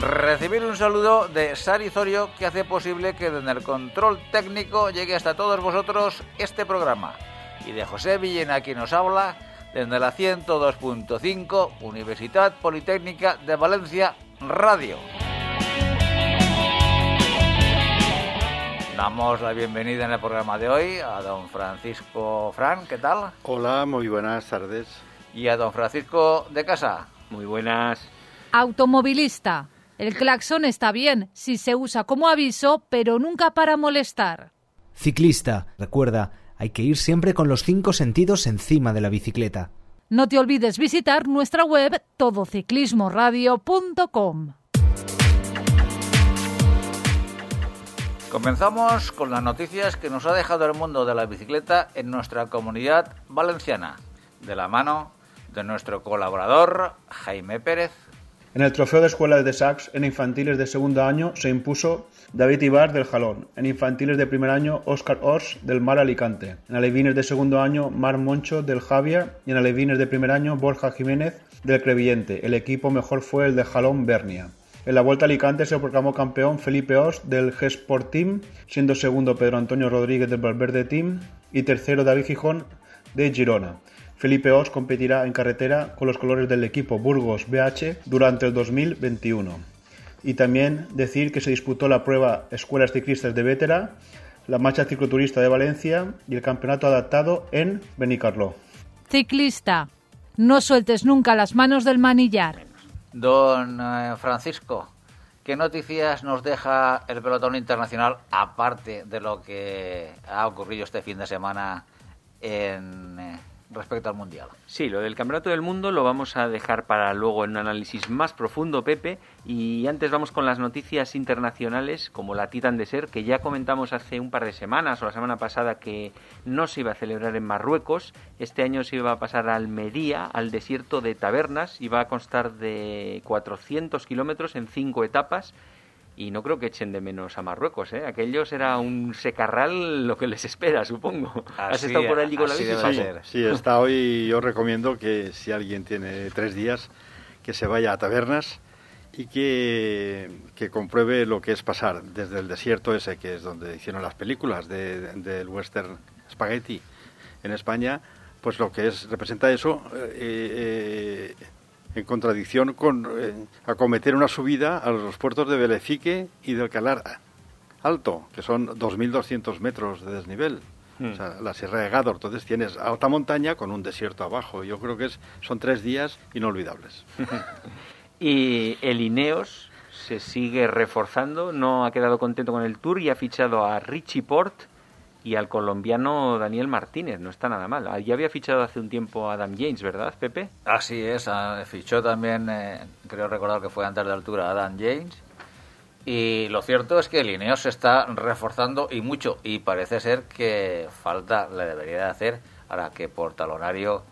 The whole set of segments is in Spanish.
Recibir un saludo de Sari Zorio que hace posible que desde el control técnico llegue hasta todos vosotros este programa. Y de José Villena quien nos habla desde la 102.5 Universidad Politécnica de Valencia Radio. Damos la bienvenida en el programa de hoy a don Francisco Fran, ¿qué tal? Hola, muy buenas tardes. Y a don Francisco de Casa. Muy buenas. Automovilista. El claxon está bien si se usa como aviso, pero nunca para molestar. Ciclista, recuerda, hay que ir siempre con los cinco sentidos encima de la bicicleta. No te olvides visitar nuestra web todociclismoradio.com. Comenzamos con las noticias que nos ha dejado el mundo de la bicicleta en nuestra comunidad valenciana, de la mano de nuestro colaborador Jaime Pérez. En el trofeo de escuela de Sax, en infantiles de segundo año, se impuso David Ibar del Jalón. En infantiles de primer año, Óscar Ors del Mar Alicante. En alevines de segundo año, Mar Moncho del Javier. Y en alevines de primer año, Borja Jiménez del Crevillente. El equipo mejor fue el de Jalón Bernia. En la Vuelta a Alicante se proclamó campeón Felipe Os del G-Sport Team, siendo segundo Pedro Antonio Rodríguez del Valverde Team y tercero David Gijón de Girona. Felipe Os competirá en carretera con los colores del equipo Burgos BH durante el 2021. Y también decir que se disputó la prueba Escuelas Ciclistas de Vétera, la marcha cicloturista de Valencia y el campeonato adaptado en Benicarló. Ciclista, no sueltes nunca las manos del manillar. Don eh, Francisco, ¿qué noticias nos deja el pelotón internacional aparte de lo que ha ocurrido este fin de semana en... Respecto al Mundial. Sí, lo del Campeonato del Mundo lo vamos a dejar para luego en un análisis más profundo, Pepe. Y antes vamos con las noticias internacionales, como la Titan de Ser, que ya comentamos hace un par de semanas o la semana pasada que no se iba a celebrar en Marruecos. Este año se iba a pasar a Almería, al desierto de Tabernas. Iba a constar de 400 kilómetros en cinco etapas y no creo que echen de menos a Marruecos, ¿eh? Aquellos era un secarral lo que les espera, supongo. ¿Has estado por allí con la bici? Sí, sí, he estado y yo recomiendo que si alguien tiene tres días, que se vaya a tabernas y que, que compruebe lo que es pasar desde el desierto ese, que es donde hicieron las películas del de, western spaghetti en España, pues lo que es representa eso eh, eh, en contradicción con eh, acometer una subida a los puertos de Belefique y de Alcalar Alto, que son 2.200 metros de desnivel. O sea, la Sierra de Gádor. Entonces tienes alta montaña con un desierto abajo. Yo creo que es, son tres días inolvidables. y el Ineos se sigue reforzando, no ha quedado contento con el Tour y ha fichado a Richie Port y al colombiano Daniel Martínez. No está nada mal. Ya había fichado hace un tiempo a Adam James, ¿verdad, Pepe? Así es, ah, fichó también, eh, creo recordar que fue antes de altura, Adam James. Y lo cierto es que el Ineos se está reforzando y mucho. Y parece ser que falta le debería de hacer ahora que por talonario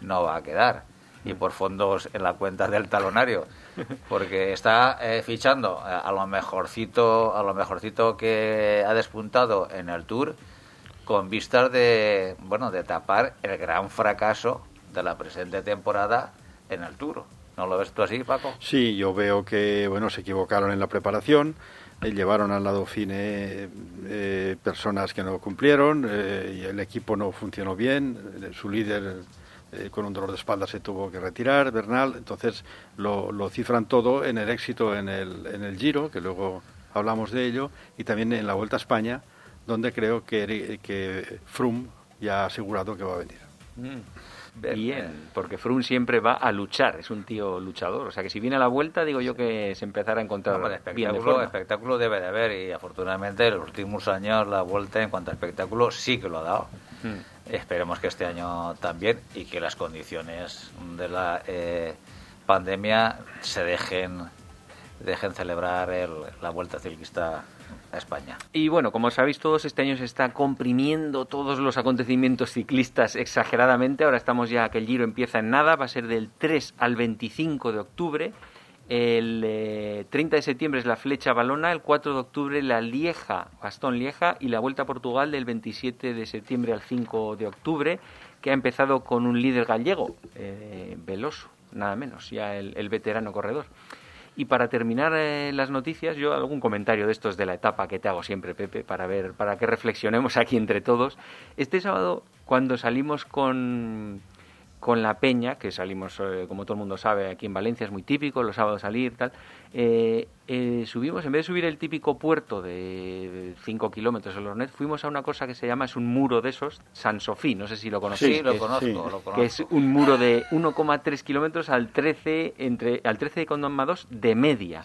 no va a quedar. Y por fondos en la cuenta del talonario. Porque está eh, fichando a lo mejorcito, a lo mejorcito que ha despuntado en el Tour con vistas de, bueno, de tapar el gran fracaso de la presente temporada en el Tour. ¿No lo ves tú así, Paco? Sí, yo veo que, bueno, se equivocaron en la preparación, eh, llevaron al lado fine eh, personas que no cumplieron, eh, y el equipo no funcionó bien, su líder con un dolor de espalda se tuvo que retirar, Bernal, entonces lo, lo cifran todo en el éxito en el, en el Giro, que luego hablamos de ello, y también en la Vuelta a España, donde creo que, que Froome ya ha asegurado que va a venir. Mm. Bien, porque Froome siempre va a luchar, es un tío luchador. O sea que si viene a la vuelta, digo yo que se empezará a encontrar no, espectáculo, de espectáculo debe de haber y afortunadamente en los últimos años la vuelta en cuanto a espectáculo sí que lo ha dado. Mm. Esperemos que este año también y que las condiciones de la eh, pandemia se dejen dejen celebrar el, la vuelta ciclista España. Y bueno, como sabéis todos, este año se está comprimiendo todos los acontecimientos ciclistas exageradamente. Ahora estamos ya que el Giro empieza en nada, va a ser del 3 al 25 de octubre. El 30 eh, de septiembre es la Flecha Balona, el 4 de octubre la Lieja, Bastón Lieja y la Vuelta a Portugal del 27 de septiembre al 5 de octubre, que ha empezado con un líder gallego, eh, Veloso, nada menos, ya el, veterano corredor. Y para terminar eh, las noticias, yo algún comentario de estos de la etapa que te hago siempre, Pepe, para ver, para que reflexionemos aquí entre todos. Este sábado, cuando salimos con con la peña, que salimos, eh, como todo el mundo sabe, aquí en Valencia es muy típico, los sábados salir, tal, eh, eh, subimos, en vez de subir el típico puerto de 5 kilómetros en Lornet, fuimos a una cosa que se llama, es un muro de esos, San Sofí, no sé si lo conocéis. Sí, lo, conozco, lo conozco. Que es un muro de 1,3 kilómetros al 13, entre, al 13,2 de media.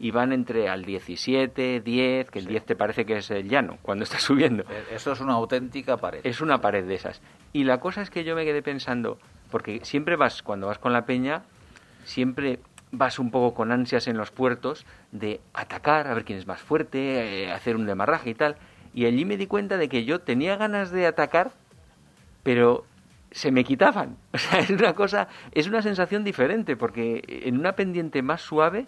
y van entre al 17, 10, que el 10 te parece que es el llano, cuando estás subiendo. Eso es una auténtica pared. Es una pared de esas. Y la cosa es que yo me quedé pensando, porque siempre vas, cuando vas con la peña, siempre vas un poco con ansias en los puertos de atacar, a ver quién es más fuerte, eh, hacer un demarraje y tal. Y allí me di cuenta de que yo tenía ganas de atacar, pero se me quitaban. O sea, es una cosa, es una sensación diferente, porque en una pendiente más suave,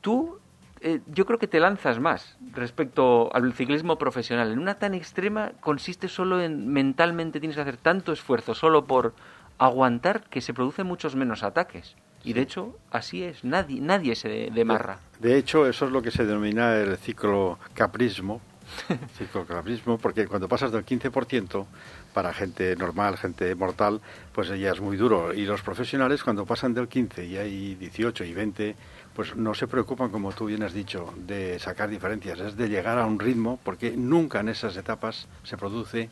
tú eh, yo creo que te lanzas más respecto al ciclismo profesional. En una tan extrema consiste solo en mentalmente tienes que hacer tanto esfuerzo solo por aguantar que se producen muchos menos ataques. Y de hecho, así es, nadie, nadie se demarra. De, de hecho, eso es lo que se denomina el ciclo caprismo, caprismo, porque cuando pasas del 15%, para gente normal, gente mortal, pues ya es muy duro. Y los profesionales, cuando pasan del 15 y hay 18 y 20, pues no se preocupan, como tú bien has dicho, de sacar diferencias, es de llegar a un ritmo, porque nunca en esas etapas se produce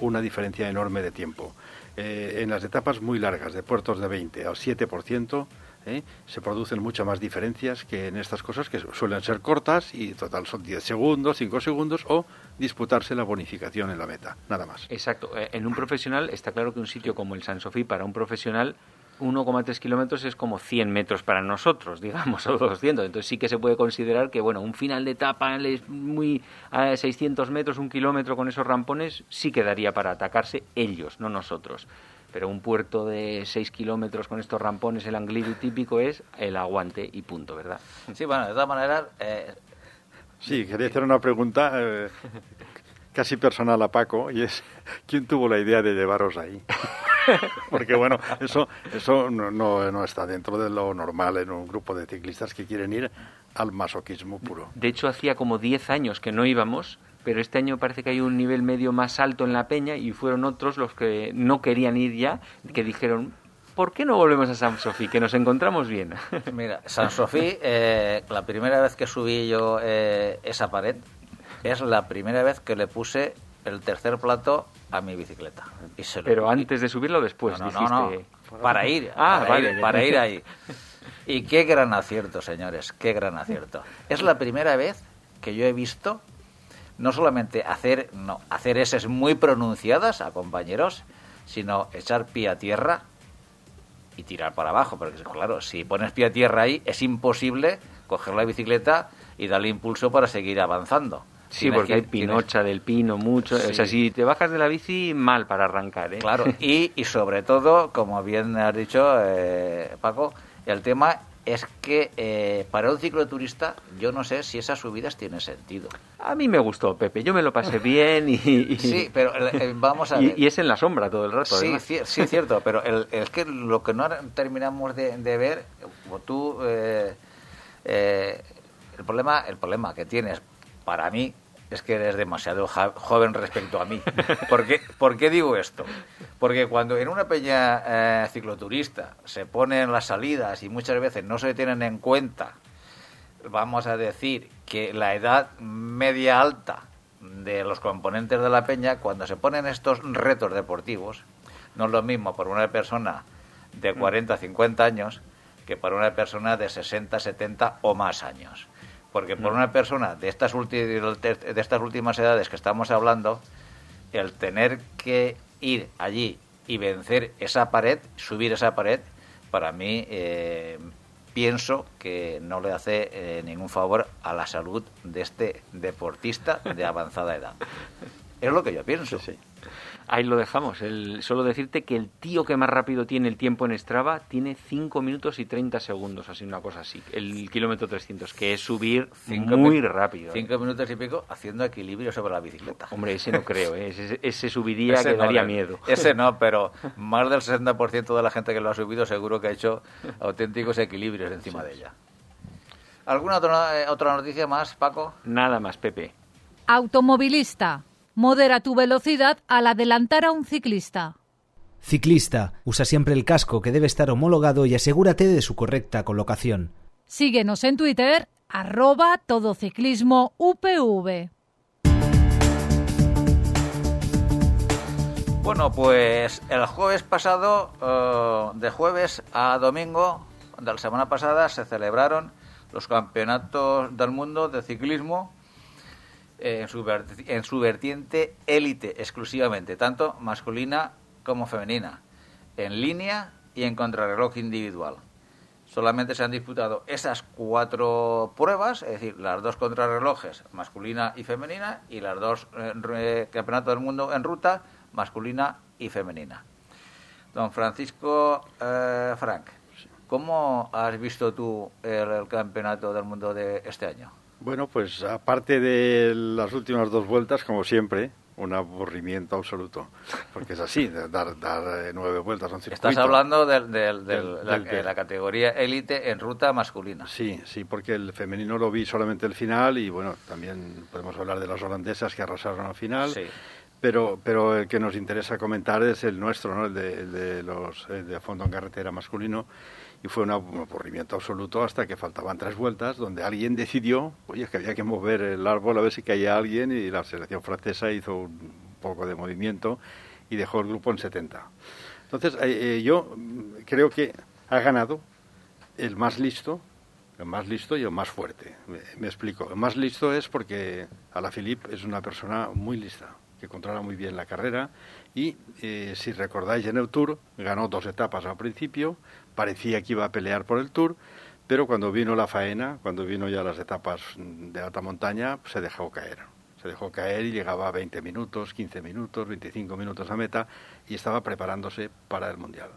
una diferencia enorme de tiempo. Eh, en las etapas muy largas, de puertos de 20 al 7%, ¿eh? se producen muchas más diferencias que en estas cosas que suelen ser cortas y total son 10 segundos, 5 segundos o disputarse la bonificación en la meta, nada más. Exacto. Eh, en un profesional está claro que un sitio como el San Sofí para un profesional 1,3 kilómetros es como 100 metros para nosotros, digamos, o 200. Entonces sí que se puede considerar que, bueno, un final de etapa es muy a 600 metros, un kilómetro con esos rampones, sí quedaría para atacarse ellos, no nosotros. Pero un puerto de 6 kilómetros con estos rampones, el angliru típico es el aguante y punto, ¿verdad? Sí, bueno, de todas maneras... Eh... Sí, quería hacer una pregunta eh, casi personal a Paco, y es, ¿quién tuvo la idea de llevaros ahí? Porque bueno, eso, eso no, no, está dentro de lo normal en un grupo de ciclistas que quieren ir al masoquismo puro. De hecho, hacía como 10 años que no íbamos, pero este año parece que hay un nivel medio más alto en la peña y fueron otros los que no querían ir ya, que dijeron, ¿por qué no volvemos a San Sofí? Que nos encontramos bien. Mira, San Sofí, eh, la primera vez que subí yo eh, esa pared, es la primera vez que le puse el tercer plato a mi bicicleta. Pero antes de subirlo después, no, no, no, para ir, ah, para, ir, para ir ahí. Y qué gran acierto, señores, qué gran acierto. Es la primera vez que yo he visto no solamente hacer, no, hacer eses muy pronunciadas a compañeros, sino echar pie a tierra y tirar para abajo, porque claro, si pones pie a tierra ahí es imposible coger la bicicleta y darle impulso para seguir avanzando. Sí, porque hay pinocha del pino, mucho. O sea, si te bajas de la bici, mal para arrancar. ¿eh? Claro, y, y sobre todo, como bien has dicho, eh, Paco, el tema es que eh, para un cicloturista yo no sé si esas subidas tienen sentido. A mí me gustó, Pepe. Yo me lo pasé bien y... Sí, pero eh, vamos a ver. Y, es en la sombra todo el rato. Sí, sí, sí, cierto, pero el, es que lo que no terminamos de, de ver, tú... el, problema, el problema que tienes para mí es que eres demasiado joven respecto a mí. ¿Por qué, ¿Por qué digo esto? Porque cuando en una peña eh, cicloturista se ponen las salidas y muchas veces no se tienen en cuenta, vamos a decir, que la edad media alta de los componentes de la peña, cuando se ponen estos retos deportivos, no es lo mismo por una persona de 40, 50 años que para una persona de 60, 70 o más años. Porque por una persona de estas, de estas últimas edades que estamos hablando, el tener que ir allí y vencer esa pared, subir esa pared, para mí eh, pienso que no le hace eh, ningún favor a la salud de este deportista de avanzada edad. Es lo que yo pienso. Sí. Ahí lo dejamos. El, solo decirte que el tío que más rápido tiene el tiempo en Strava tiene 5 minutos y 30 segundos, así una cosa así. El kilómetro 300, que es subir Cinco muy rápido. ¿eh? Cinco minutos y pico haciendo equilibrio sobre la bicicleta. Hombre, ese no creo, ¿eh? ese, ese subiría Ese que no, daría eh, miedo. Ese no, pero más del 60% de la gente que lo ha subido seguro que ha hecho auténticos equilibrios encima de ella. ¿Alguna otra, eh, otra noticia más, Paco? Nada más, Pepe. Automovilista. Modera tu velocidad al adelantar a un ciclista. Ciclista, usa siempre el casco que debe estar homologado y asegúrate de su correcta colocación. Síguenos en Twitter, arroba todociclismo UPV. Bueno, pues el jueves pasado, eh, de jueves a domingo de la semana pasada, se celebraron los campeonatos del mundo de ciclismo en, su en su vertiente élite exclusivamente, tanto masculina como femenina, en línea y en contrarreloj individual. Solamente se han disputado esas cuatro pruebas, es decir, las dos contrarrelojes, masculina y femenina, y las dos eh, campeonatos del mundo en ruta, masculina y femenina. Don Francisco eh, Frank, ¿cómo has visto tú el, el campeonato del mundo de este año? Bueno, pues aparte de las últimas dos vueltas, como siempre, un aburrimiento absoluto. Porque es así, de dar, dar eh, nueve vueltas a un circuito. Estás hablando del- del- la, del- la categoría élite en ruta masculina. Sí, sí, porque el femenino lo vi solamente el final y bueno, también podemos hablar de las holandesas que arrasaron al final. Sí. Pero, pero el que nos interesa comentar es el nuestro, ¿no? el, de, el de los el de fondo en carretera masculino. Y fue un aburrimiento absoluto hasta que faltaban tres vueltas, donde alguien decidió, oye, que había que mover el árbol a ver si caía alguien, y la selección francesa hizo un poco de movimiento y dejó el grupo en 70. Entonces, eh, eh, yo mm, creo que ha ganado el más listo, el más listo y el más fuerte. Me, me explico. El más listo es porque Alaphilippe es una persona muy lista, que controla muy bien la carrera y, eh, si recordáis, en el Tour ganó dos etapas al principio, parecía que iba a pelear por el Tour, pero cuando vino la faena, cuando vino ya las etapas de alta montaña, se dejó caer. Se dejó caer y llegaba a 20 minutos, 15 minutos, 25 minutos a meta y estaba preparándose para el Mundial.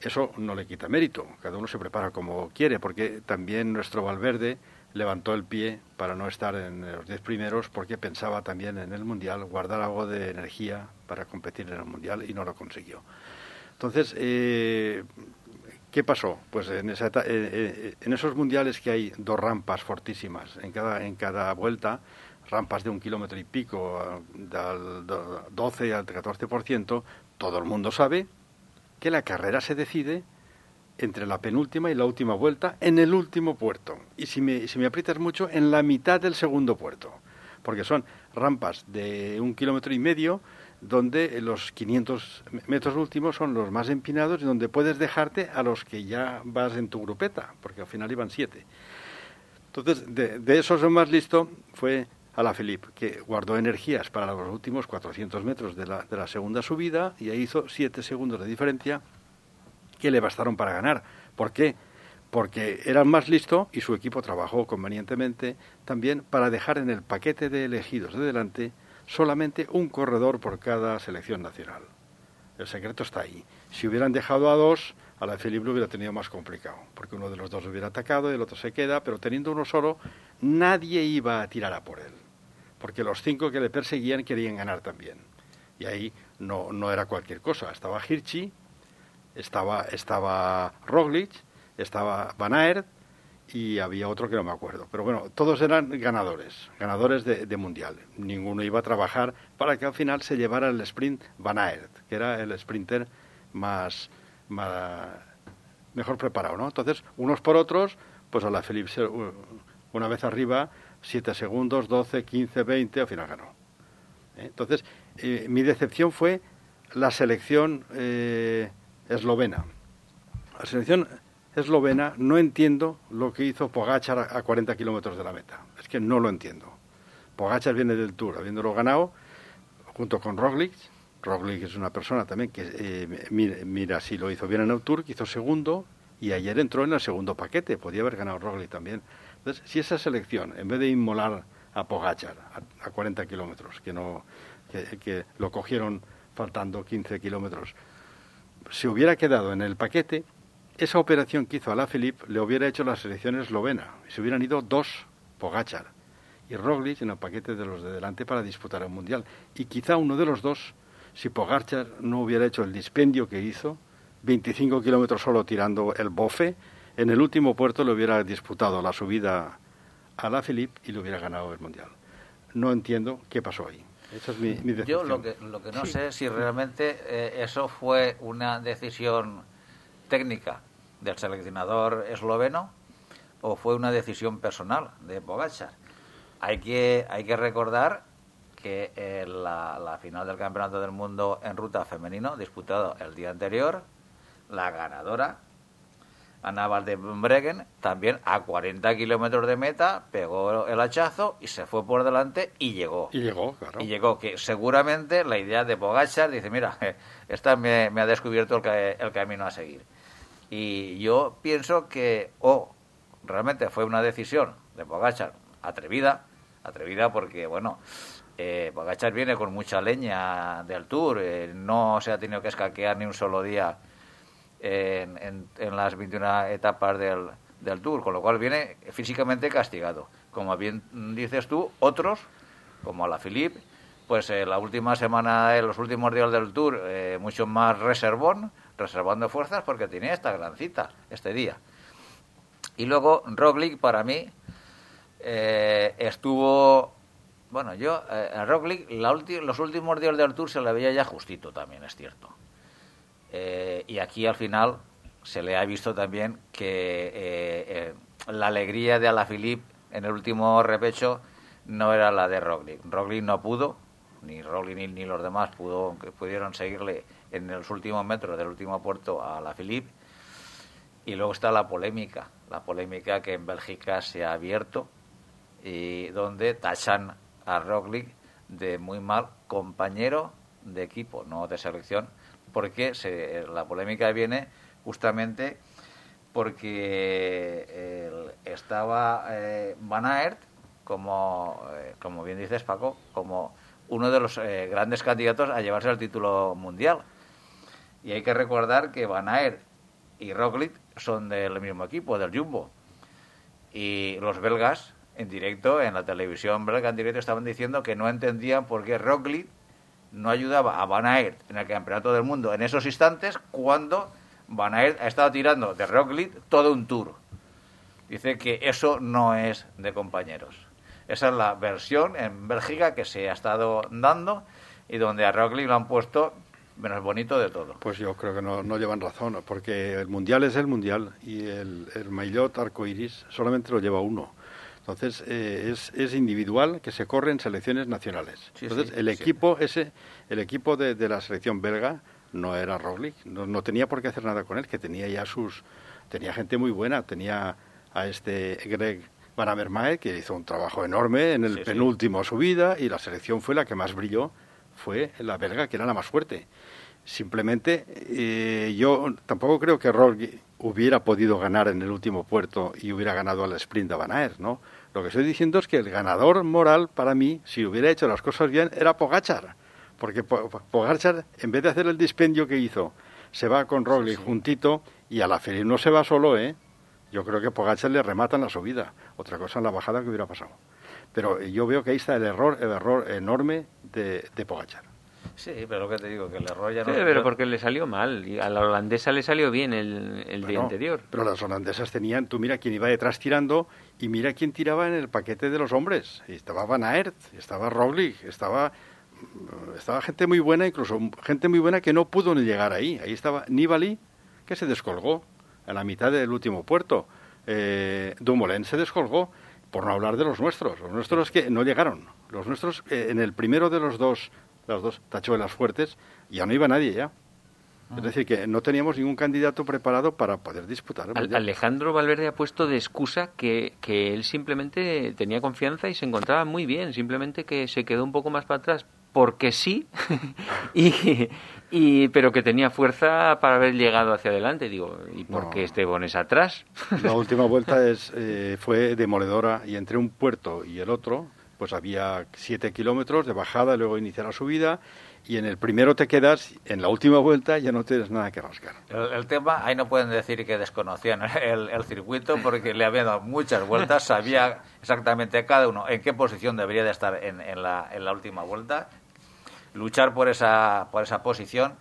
Eso no le quita mérito, cada uno se prepara como quiere, porque también nuestro Valverde levantó el pie para no estar en los 10 primeros porque pensaba también en el Mundial, guardar algo de energía para competir en el Mundial y no lo consiguió. Entonces, eh, ¿qué pasó? Pues en, esa eh, eh, en esos mundiales que hay dos rampas fortísimas en cada, en cada vuelta, rampas de un kilómetro y pico, eh, del do- 12 al 14%, todo el mundo sabe que la carrera se decide entre la penúltima y la última vuelta en el último puerto. Y si me, si me aprietas mucho, en la mitad del segundo puerto. Porque son rampas de un kilómetro y medio donde los 500 metros últimos son los más empinados y donde puedes dejarte a los que ya vas en tu grupeta, porque al final iban siete. Entonces, de, de esos el más listo fue Alaphilippe, que guardó energías para los últimos 400 metros de la, de la segunda subida y ahí hizo siete segundos de diferencia que le bastaron para ganar. ¿Por qué? Porque era el más listo y su equipo trabajó convenientemente también para dejar en el paquete de elegidos de delante solamente un corredor por cada selección nacional. El secreto está ahí. Si hubieran dejado a dos, a la Felipe lo hubiera tenido más complicado, porque uno de los dos hubiera atacado y el otro se queda, pero teniendo uno solo, nadie iba a tirar a por él, porque los cinco que le perseguían querían ganar también. Y ahí no, no era cualquier cosa. Estaba Hirschi, estaba, estaba Roglic, estaba Van Aert y había otro que no me acuerdo. Pero bueno, todos eran ganadores, ganadores de, de mundial. Ninguno iba a trabajar para que al final se llevara el sprint Van Aert, que era el sprinter más, mejor preparado, ¿no? Entonces, unos por otros, pues a la Felipe, una vez arriba, 7 segundos, 12, 15, 20, al final ganó. ¿Eh? Entonces, eh, mi decepción fue la selección eh, eslovena. La selección eslovena no entiendo lo que hizo Pogachar a, a 40 kilómetros de la meta. Es que no lo entiendo. Pogachar viene del Tour, habiéndolo ganado, junto con Roglic. Roglic es una persona también que, eh, mira, si lo hizo bien en el Tour, que hizo segundo, y ayer entró en el segundo paquete, podía haber ganado Roglic también. Entonces, si esa selección, en vez de inmolar a Pogachar a, 40 kilómetros, que, no, que, lo cogieron faltando 15 kilómetros, se hubiera quedado en el paquete, esa operación que hizo a la Philippe le hubiera hecho la selección eslovena. Y se hubieran ido dos Pogachar y Roglic en el paquete de los de delante para disputar el Mundial. Y quizá uno de los dos, si Pogachar no hubiera hecho el dispendio que hizo, 25 kilómetros solo tirando el bofe, en el último puerto le hubiera disputado la subida a la Philippe y le hubiera ganado el Mundial. No entiendo qué pasó ahí. Esa es mi, mi Yo lo que, lo que no sé es si realmente eh, eso fue una decisión técnica del seleccionador esloveno o fue una decisión personal de Pogacar hay que, hay que recordar que eh, la, final del Campeonato del Mundo en ruta femenino, disputado el día anterior, la ganadora, Ana Bregen, también a 40 kilómetros de meta, pegó el hachazo y se fue por delante y llegó. Y llegó, claro. Y llegó, que seguramente la idea de Pogachar dice, mira, esta me, ha descubierto el, el, camino a seguir. Y yo pienso que, o realmente fue una decisión de Pogachar atrevida, atrevida porque, bueno, eh, viene con mucha leña del Tour, eh, no se ha tenido que escaquear ni un solo día en, en, las 21 etapas del, del, Tour, con lo cual viene físicamente castigado. Como bien dices tú, otros, como la Philippe, pues eh, la última semana, en los últimos días del Tour, eh, mucho más reservón, reservando fuerzas porque tenía esta gran cita este día. Y luego Roglic, para mí, eh, estuvo, bueno, yo eh, a Roglic los últimos días del Tour se le veía ya justito también, es cierto. Eh, y aquí al final se le ha visto también que la alegría de Alaphilippe en el último repecho no era la de Roglic. Roglic no pudo, ni Roglic ni, los demás pudo, pudieron seguirle en los últimos metros del último puerto a Alaphilippe. Y luego está la polémica, la polémica que en Bélgica se ha abierto y donde tachan a Roglic de muy mal compañero de equipo, no de selección, porque se, la polémica viene justamente porque estaba eh, Van Aert como, eh, como bien dices Paco, como uno de los eh, grandes candidatos a llevarse el título mundial. Y hay que recordar que Van Aert y Roglic son del mismo equipo, del Jumbo. Y los belgas en directo, en la televisión belga en directo, estaban diciendo que no entendían por qué Roglic no ayudaba a Van Aert en el Campeonato del Mundo en esos instantes cuando Van Aert ha estado tirando de Roglic todo un tour. Dice que eso no es de compañeros. Esa es la versión en Bélgica que se ha estado dando y donde a Roglic lo han puesto menos bonito de todo. Pues yo creo que no, no llevan razón, porque el mundial es el mundial y el, el maillot arcoiris solamente lo lleva uno. Entonces, eh, es, es, individual que se corre en selecciones nacionales. Entonces, el equipo ese, el equipo de, de, la selección belga no era Roglic, no, no, tenía por qué hacer nada con él, que tenía ya sus... Tenía gente muy buena, tenía a este Greg Van Avermaet, que hizo un trabajo enorme en el penúltimo subida, y la selección fue la que más brilló, fue la belga, que era la más fuerte. Simplemente, eh, yo tampoco creo que Roglic hubiera podido ganar en el último puerto y hubiera ganado al sprint de Van Aert, ¿no? Lo que estoy diciendo es que el ganador moral para mí, si hubiera hecho las cosas bien, era Pogachar. Porque Pogachar, en vez de hacer el dispendio que hizo, se va con Roglic juntito y a la feria no se va solo, ¿eh? Yo creo que Pogachar le remata en la subida. Otra cosa en la bajada que hubiera pasado. Pero yo veo que ahí está el error, el error enorme de, de Pogachar. Sí, pero lo que te digo, que el error ya no... Sí, pero porque le salió mal. Y a la holandesa le salió bien el, el día anterior. Pero las holandesas tenían... Tú mira quién iba detrás tirando y mira quién tiraba en el paquete de los hombres. Y estaba Van Aert, estaba Roglic, estaba... Estaba gente muy buena, incluso gente muy buena que no pudo ni llegar ahí. Ahí estaba Nibali, que se descolgó a la mitad del último puerto. Eh, Dumoulin se descolgó, por no hablar de los nuestros. Los nuestros que no llegaron. Los nuestros, eh, en el primero de los dos las dos tachuelas fuertes, ya no iba nadie ya. Es ah. decir, que no teníamos ningún candidato preparado para poder disputar. Alejandro Valverde ha puesto de excusa que, que él simplemente tenía confianza y se encontraba muy bien, simplemente que se quedó un poco más para atrás porque sí, y, y, pero que tenía fuerza para haber llegado hacia adelante. Digo, ¿y por No. qué Esteban es atrás? La última vuelta es, eh, fue demoledora y entre un puerto y el otro, pues había siete kilómetros de bajada, luego iniciar la subida y en el primero te quedas, en la última vuelta ya no tienes nada que rascar. El, el tema, ahí no pueden decir que desconocían el, el circuito porque le habían dado muchas vueltas, sabía exactamente cada uno en qué posición debería de estar en, en la, en la última vuelta, luchar por esa, por esa posición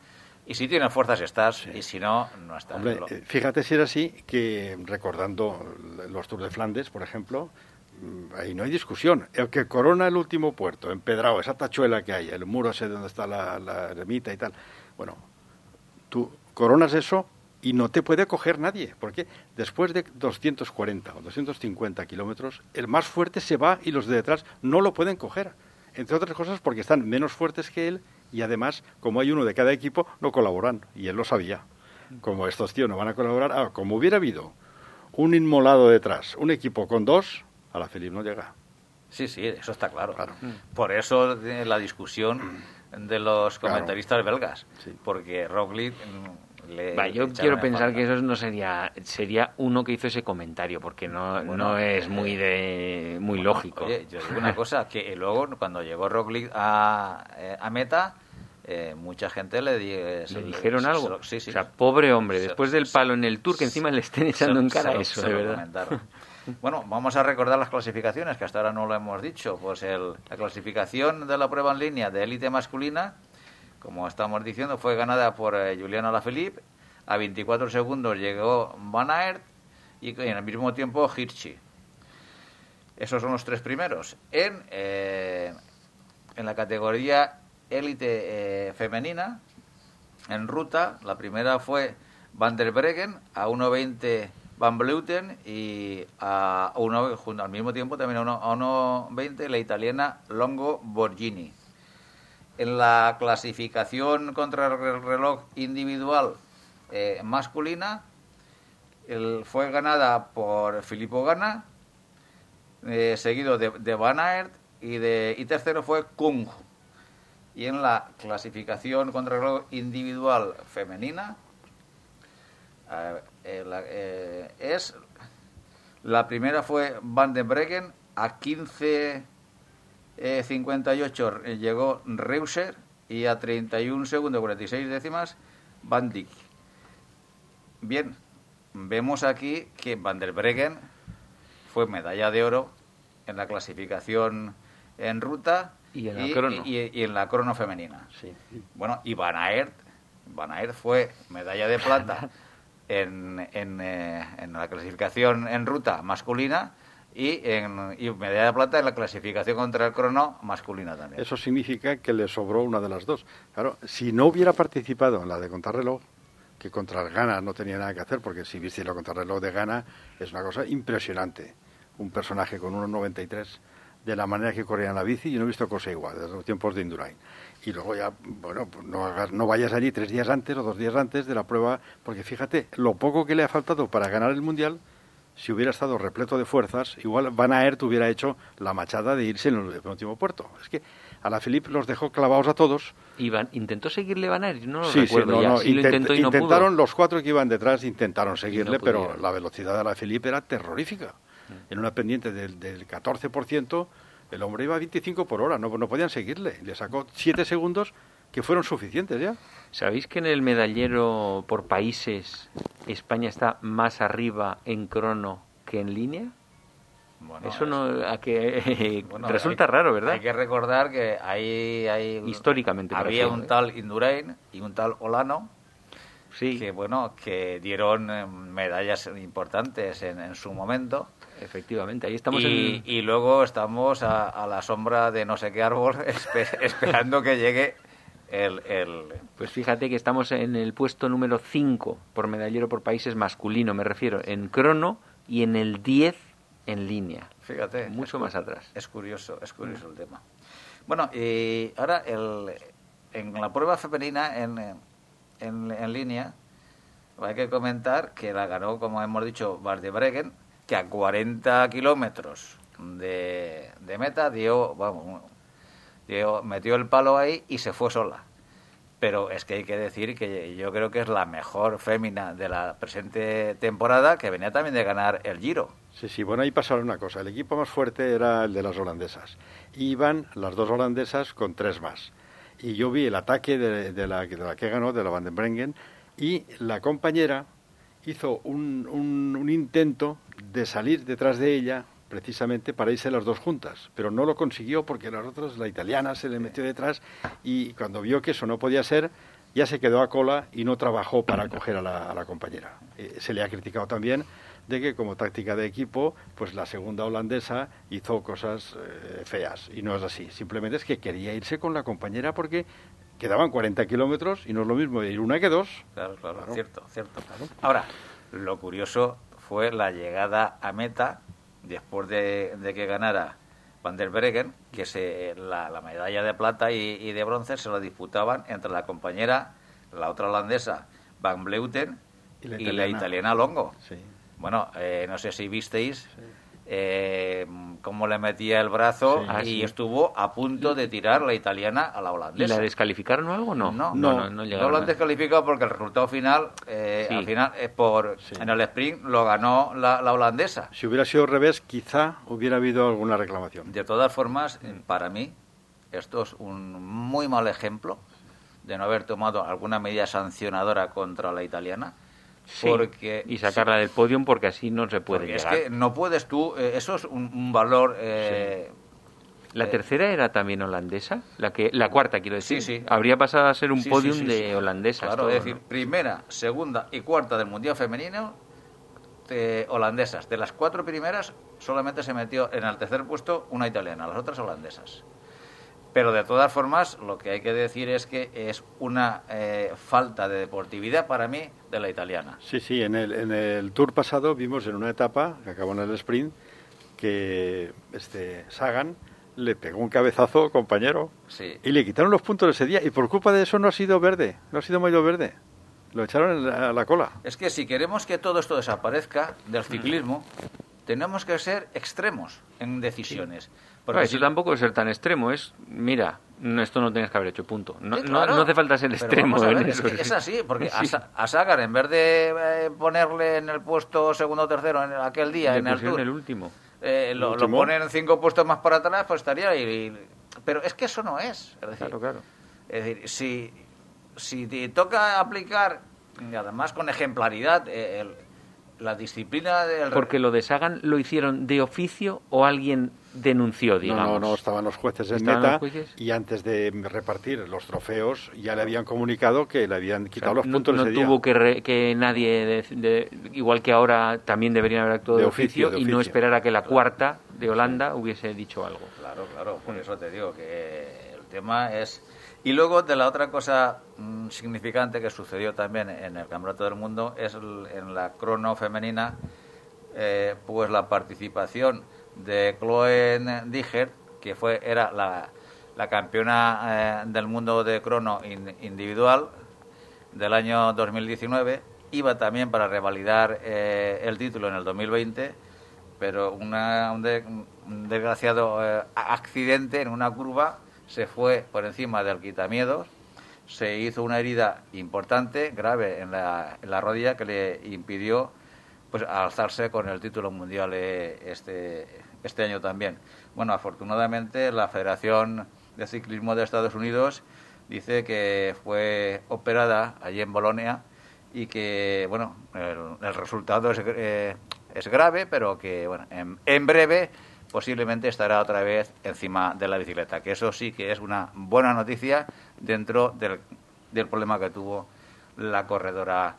y si tienes fuerzas estás y si no, no estás. Hombre, eh, fíjate si era así que recordando los Tours de Flandes, por ejemplo, ahí no hay discusión. El que corona el último puerto, empedrado, esa tachuela que hay, el muro ese donde está la, la ermita y tal. Bueno, tú coronas eso y no te puede coger nadie, porque después de 240 o 250 kilómetros, el más fuerte se va y los de detrás no lo pueden coger. Entre otras cosas porque están menos fuertes que él y además, como hay uno de cada equipo, no colaboran. Y él lo sabía. Como estos tíos no van a colaborar, ah, como hubiera habido un inmolado detrás, un equipo con dos, a la Felipe no llega. Sí, sí, eso está claro. Claro. Por eso de la discusión de los Claro. comentaristas belgas, Sí. porque Roglic mm, le Va, yo quiero en pensar falta. que eso no sería sería uno que hizo ese comentario porque no, Bueno, no es eh, muy de muy Bueno, lógico. Oye, yo digo una cosa, que luego cuando llegó Roglic a, eh, a meta, eh, mucha gente le, di- eh, se ¿Le dijeron se algo? lo- sí, sí. O sea, pobre hombre, Se- después del palo en el Tour, que encima le estén echando Se- en cara eso, se de lo verdad. Bueno, vamos a recordar las clasificaciones, que hasta ahora no lo hemos dicho. Pues el- la clasificación de la prueba en línea de élite masculina, como estamos diciendo, fue ganada por eh, Julián Alaphilippe. A 24 segundos llegó Van Aert y en el mismo tiempo Hirschi. Esos son los tres primeros. En, eh, en la categoría élite eh, femenina, en ruta, la primera fue Van der Breggen a 1.20 Van Vleuten y a uno, al mismo tiempo también a uno- a 1.20 la italiana Longo Borgini. En la clasificación contra el reloj individual eh, masculina fue ganada por Filippo Gana, eh, seguido de, de Van Aert y, de, y tercero fue Kung. Y en la clasificación contra el reloj individual femenina eh, eh, la- eh, es la primera fue Van den Breggen a 15 eh, 58 eh, llegó Reuser y a 31 segundos 46 décimas Van Dijk. Bien, vemos aquí que Van der Breggen fue medalla de oro en la clasificación en ruta Y en la crono. y- y en la crono femenina. Sí. Bueno, y Van Aert, Van Aert fue medalla de plata en, en, eh, en la clasificación en ruta masculina y, en, y medalla de plata en la clasificación contra el crono masculina también. Eso significa que le sobró una de las dos. Claro, si no hubiera participado en la de contrarreloj, que contra el Ghana no tenía nada que hacer, porque si viste la contrarreloj de Ghana es una cosa impresionante. Un personaje con 1,93 de la manera que corría en la bici, yo no he visto cosa igual desde los tiempos de Indurain. Y luego ya, bueno, pues no, hagas, no vayas allí tres días antes o dos días antes de la prueba, porque fíjate, lo poco que le ha faltado para ganar el Mundial, si hubiera estado repleto de fuerzas, igual Van Aert hubiera hecho la machada de irse en el último puerto. Es que a la Felipe los dejó clavados a todos. Y Van- intentó seguirle Van Aert, no lo sí, sí, recuerdo no, ya. no, Sí lo intent- intentó y no intentaron pudo. los cuatro que iban detrás, intentaron seguirle, pero la velocidad de la Felipe era terrorífica. Mm. En una pendiente del, del 14%, el hombre iba a 25 por hora, no, no podían seguirle. Le sacó 7 segundos que fueron suficientes ya. ¿Sabéis que en el medallero por países España está más arriba en crono que en línea? Bueno, Eso es- no a que bueno, resulta hay- raro, ¿verdad? Hay que recordar que ahí hay, Históricamente, me había un ¿eh? tal Indurain y un tal Olano Sí, que bueno que dieron eh, medallas importantes en, en su momento efectivamente. Ahí estamos y, en y luego estamos a, a la sombra de no sé qué árbol espe- esperando que llegue el, el Pues fíjate que estamos en el puesto número 5 por medallero por países masculino, me refiero, en crono y en el 10 en línea. fíjate Mucho es más atrás. es curioso es curioso el tema bueno y ahora el, en la prueba femenina en, en, en línea hay que comentar que la ganó como hemos dicho Van de Breggen que a 40 kilómetros de, de meta dio vamos metió el palo ahí y se fue sola. Pero es que hay que decir que yo creo que es la mejor fémina de la presente temporada, que venía también de ganar el Giro. Sí, sí, bueno, ahí pasaron una cosa. El equipo más fuerte era el de las holandesas. Iban las dos holandesas con tres más. Y yo vi el ataque de, la, de la, que ganó, de la Van den Brengen, y la compañera hizo un, un intento de salir detrás de ella precisamente para irse las dos juntas, pero no lo consiguió porque las otras, la italiana se le metió detrás y cuando vio que eso no podía ser, ya se quedó a cola y no trabajó para coger a la, compañera. Eh, se le ha criticado también de que como táctica de equipo, pues la segunda holandesa hizo cosas eh, feas y no es así. Simplemente es que quería irse con la compañera porque quedaban 40 kilómetros y no es lo mismo ir una que dos. Claro, claro, cierto, cierto. Ahora, lo curioso fue la llegada a meta después de, que ganara Van der Breggen, que se, la, medalla de plata y, de bronce se la disputaban entre la compañera, la otra holandesa, Van Bleuten, y la italiana, Longo. Bueno, eh, no sé si visteis eh, cómo le metía el brazo y estuvo a punto de tirar la italiana a la holandesa. ¿Y la descalificaron o algo? No, no, no, no, lo han descalificado porque el resultado final, eh, al final, es por en el sprint lo ganó la, holandesa. Si hubiera sido al revés, quizá hubiera habido alguna reclamación. De todas formas, para mí, esto es un muy mal ejemplo de no haber tomado alguna medida sancionadora contra la italiana porque, y sacarla del podium porque así no se puede llegar. Es que no puedes tú, eh, eso es un, valor... Eh, ¿La eh, tercera era también holandesa? La que la cuarta, quiero decir. Sí, sí. Habría pasado a ser un podium de holandesas. Claro, es decir, primera, segunda y cuarta del Mundial Femenino holandesas. De las cuatro primeras, solamente se metió en el tercer puesto una italiana, las otras holandesas. Pero de todas formas, lo que hay que decir es que es una eh, falta de deportividad para mí de la italiana. Sí, sí, en el, en el tour pasado vimos en una etapa, que acabó en el sprint, que este Sagan le pegó un cabezazo, compañero, sí. y le quitaron los puntos ese día, y por culpa de eso no ha sido verde, no ha sido medio verde. Lo echaron a la cola. Es que si queremos que todo esto desaparezca del ciclismo, tenemos que ser extremos en decisiones. Porque si... tampoco es ser tan extremo, es, mira, esto no tienes que haber hecho, punto. No, no, hace falta ser extremo. es, así, porque a, Sagar, en vez de eh, ponerle en el puesto segundo o tercero en aquel día, en el Tour, el último. Eh, lo, lo, ponen cinco puestos más para atrás, pues estaría ahí. Pero es que eso no es. es decir, claro, claro. Es decir, si, si te toca aplicar, y además con ejemplaridad, eh, la disciplina del... Porque lo de Sagan lo hicieron de oficio o alguien denunció, digamos. No, no, estaban los jueces en meta y antes de repartir los trofeos ya le habían comunicado que le habían quitado los puntos no, no tuvo que, que nadie, de, igual que ahora, también deberían haber actuado de, oficio, y no esperar a que la cuarta de Holanda hubiese dicho algo. Claro, claro, por eso te digo que el tema es... Y luego de la otra cosa mm, significante que sucedió también en el Campeonato del Mundo es en la crono femenina, eh, pues la participación de Chloe Diger, que fue era la, la campeona eh, del mundo de crono individual del año 2019, iba también para revalidar eh, el título en el 2020, pero una, un, desgraciado eh, accidente en una curva se fue por encima del quitamiedos, se hizo una herida importante, grave en la, en la rodilla que le impidió pues alzarse con el título mundial este este año también. Bueno, afortunadamente la Federación de Ciclismo de Estados Unidos dice que fue operada allí en Bolonia y que, bueno, el, resultado es, eh, es, grave, pero que, bueno, en, breve posiblemente estará otra vez encima de la bicicleta, que eso sí que es una buena noticia dentro del, del problema que tuvo la corredora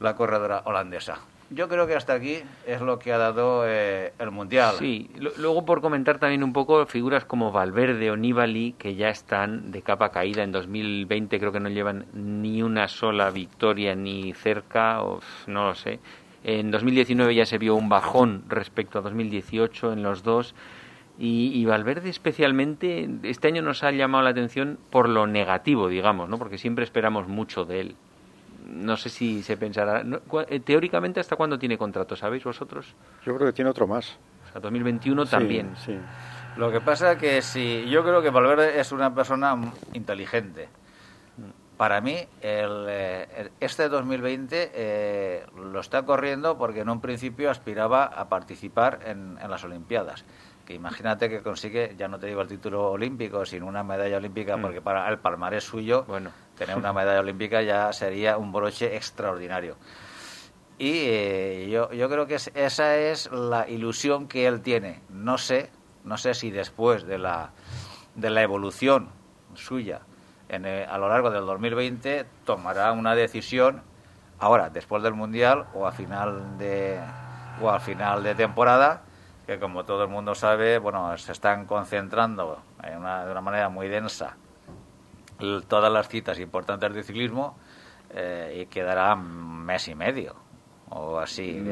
la corredora holandesa. Yo creo que hasta aquí es lo que ha dado eh, el Mundial. Sí, luego por comentar también un poco figuras como Valverde o Nibali, que ya están de capa caída en 2020, creo que no llevan ni una sola victoria ni cerca, o no lo sé. En 2019 ya se vio un bajón respecto a 2018 en los dos. Y, y, Valverde especialmente, este año nos ha llamado la atención por lo negativo, digamos, ¿no? Porque siempre esperamos mucho de él no sé si se pensará. Eh, teóricamente, ¿hasta cuándo tiene contrato? ¿Sabéis vosotros? Yo creo que tiene otro más. O sea, 2021 también. Sí. Lo que pasa que si yo creo que Valverde es una persona inteligente. Para mí, el, eh, este 2020 eh, lo está corriendo porque en un principio aspiraba a participar en, las Olimpiadas. Que imagínate que consigue, ya no te digo el título olímpico, sino una medalla olímpica, mm. porque para el palmarés suyo, bueno. Tener una medalla olímpica ya sería un broche extraordinario. Y eh, yo, yo creo que esa es la ilusión que él tiene. No sé, no sé si después de la, de la evolución suya en a lo largo del 2020 tomará una decisión ahora, después del Mundial o a final de, o al final de temporada, que como todo el mundo sabe, bueno, se están concentrando de una manera muy densa todas las citas importantes de ciclismo eh, y quedará mes y medio o así.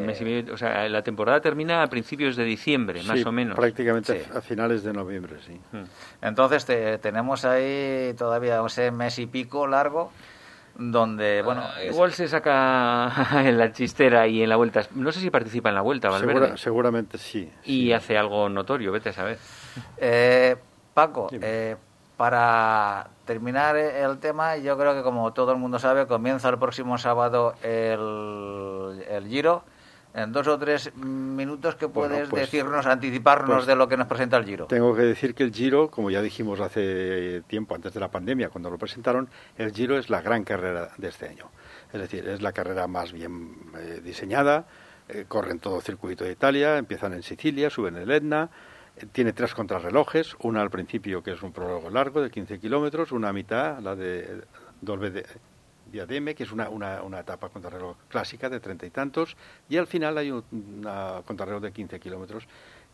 o sea, la temporada termina a principios de diciembre, más o menos. Prácticamente a finales de noviembre, sí. Hmm. Entonces tenemos ahí todavía ese mes y pico largo donde, bueno... Ah, igual se saca en la chistera y en la vuelta. No sé si participa en la vuelta, Valverde. seguramente sí. Y hace algo notorio, vete a saber. Eh, Paco, eh, para terminar el tema, yo creo que como todo el mundo sabe, comienza el próximo sábado el, el Giro. En dos o tres minutos, ¿qué puedes pues, decirnos, anticiparnos pues de lo que nos presenta el Giro? Tengo que decir que el Giro, como ya dijimos hace tiempo, antes de la pandemia, cuando lo presentaron, el Giro es la gran carrera de este año. Es decir, es la carrera más bien eh, diseñada, eh, corren todo el circuito de Italia, empiezan en Sicilia, suben el Etna, tiene tres contrarrelojes, una al principio que es un prólogo largo de 15 kilómetros, una a mitad, la de Dolbe de Diademe, que es una, una, una etapa contrarreloj clásica de treinta y tantos, y al final hay una contrarreloj de 15 kilómetros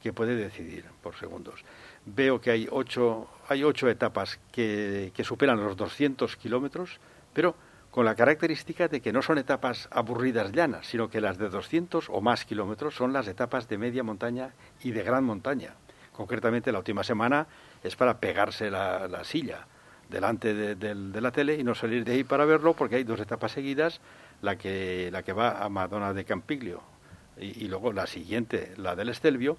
que puede decidir por segundos. Veo que hay ocho, hay ocho etapas que, que superan los 200 kilómetros, pero con la característica de que no son etapas aburridas llanas, sino que las de 200 o más kilómetros son las etapas de media montaña y de gran montaña. Concretamente, la última semana es para pegarse la, silla delante de, la tele y no salir de ahí para verlo porque hay dos etapas seguidas, la que, la que va a Madonna de Campiglio y, luego la siguiente, la del Estelvio,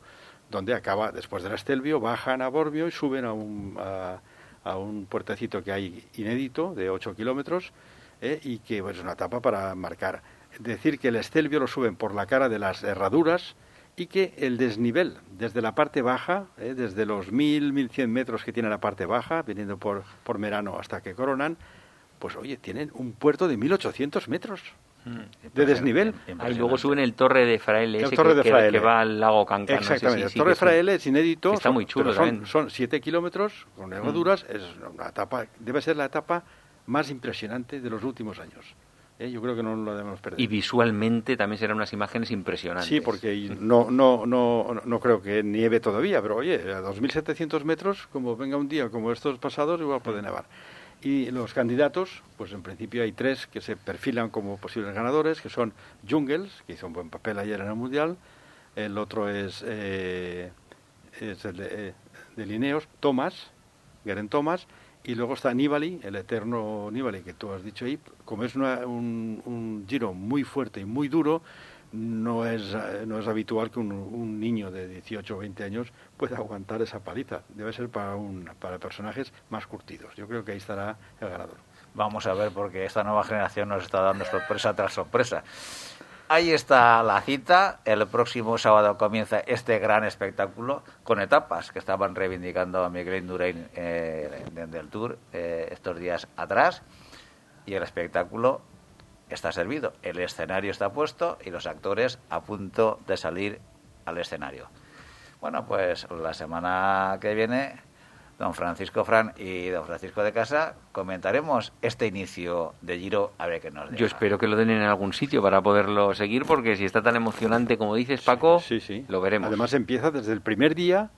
donde acaba, después del Estelvio, bajan a Borbio y suben a un, a, un puertecito que hay inédito de 8 kilómetros eh, y que es una etapa para marcar. Decir que el Estelvio lo suben por la cara de las herraduras, y que el desnivel desde la parte baja, eh, desde los 1000, 1100 metros que tiene la parte baja, viniendo por, por Merano hasta que coronan, pues oye, tienen un puerto de 1800 metros mm. de desnivel. Y luego suben el Torre de Fraile, ese torre que, de que, va al lago Cancán. Exactamente, el Torre de Fraile es inédito. Está muy chulo son, son 7 kilómetros con herraduras, mm. es una etapa, debe ser la etapa más impresionante de los últimos años. ¿Eh? yo creo que no lo debemos perder. Y visualmente también serán unas imágenes impresionantes. Sí, porque no, no, no, no creo que nieve todavía, pero oye, a 2.700 metros, como venga un día como estos pasados, igual puede nevar. Y los candidatos, pues en principio hay tres que se perfilan como posibles ganadores, que son Jungles, que hizo un buen papel ayer en el Mundial, el otro es, eh, es el de, eh, de Lineos, Thomas, Geren Thomas, y luego está Nibali, el eterno Nibali que tú has dicho ahí. Como es un, giro muy fuerte y muy duro, no es, no es habitual que un, niño de 18 o 20 años pueda aguantar esa paliza. Debe ser para, un, para personajes más curtidos. Yo creo que ahí estará el ganador. Vamos a ver, porque esta nueva generación nos está dando sorpresa tras sorpresa. Ahí está la cita. El próximo sábado comienza este gran espectáculo con etapas que estaban reivindicando a Miguel Indurain eh, del Tour eh, estos días atrás. Y el espectáculo está servido. El escenario está puesto y los actores a punto de salir al escenario. Bueno, pues la semana que viene don Francisco Fran y don Francisco de Casa, comentaremos este inicio de Giro a ver qué nos Yo espero que lo den en algún sitio para poderlo seguir, porque si está tan emocionante como dices, Paco, sí, sí, lo veremos. Además empieza desde el primer día,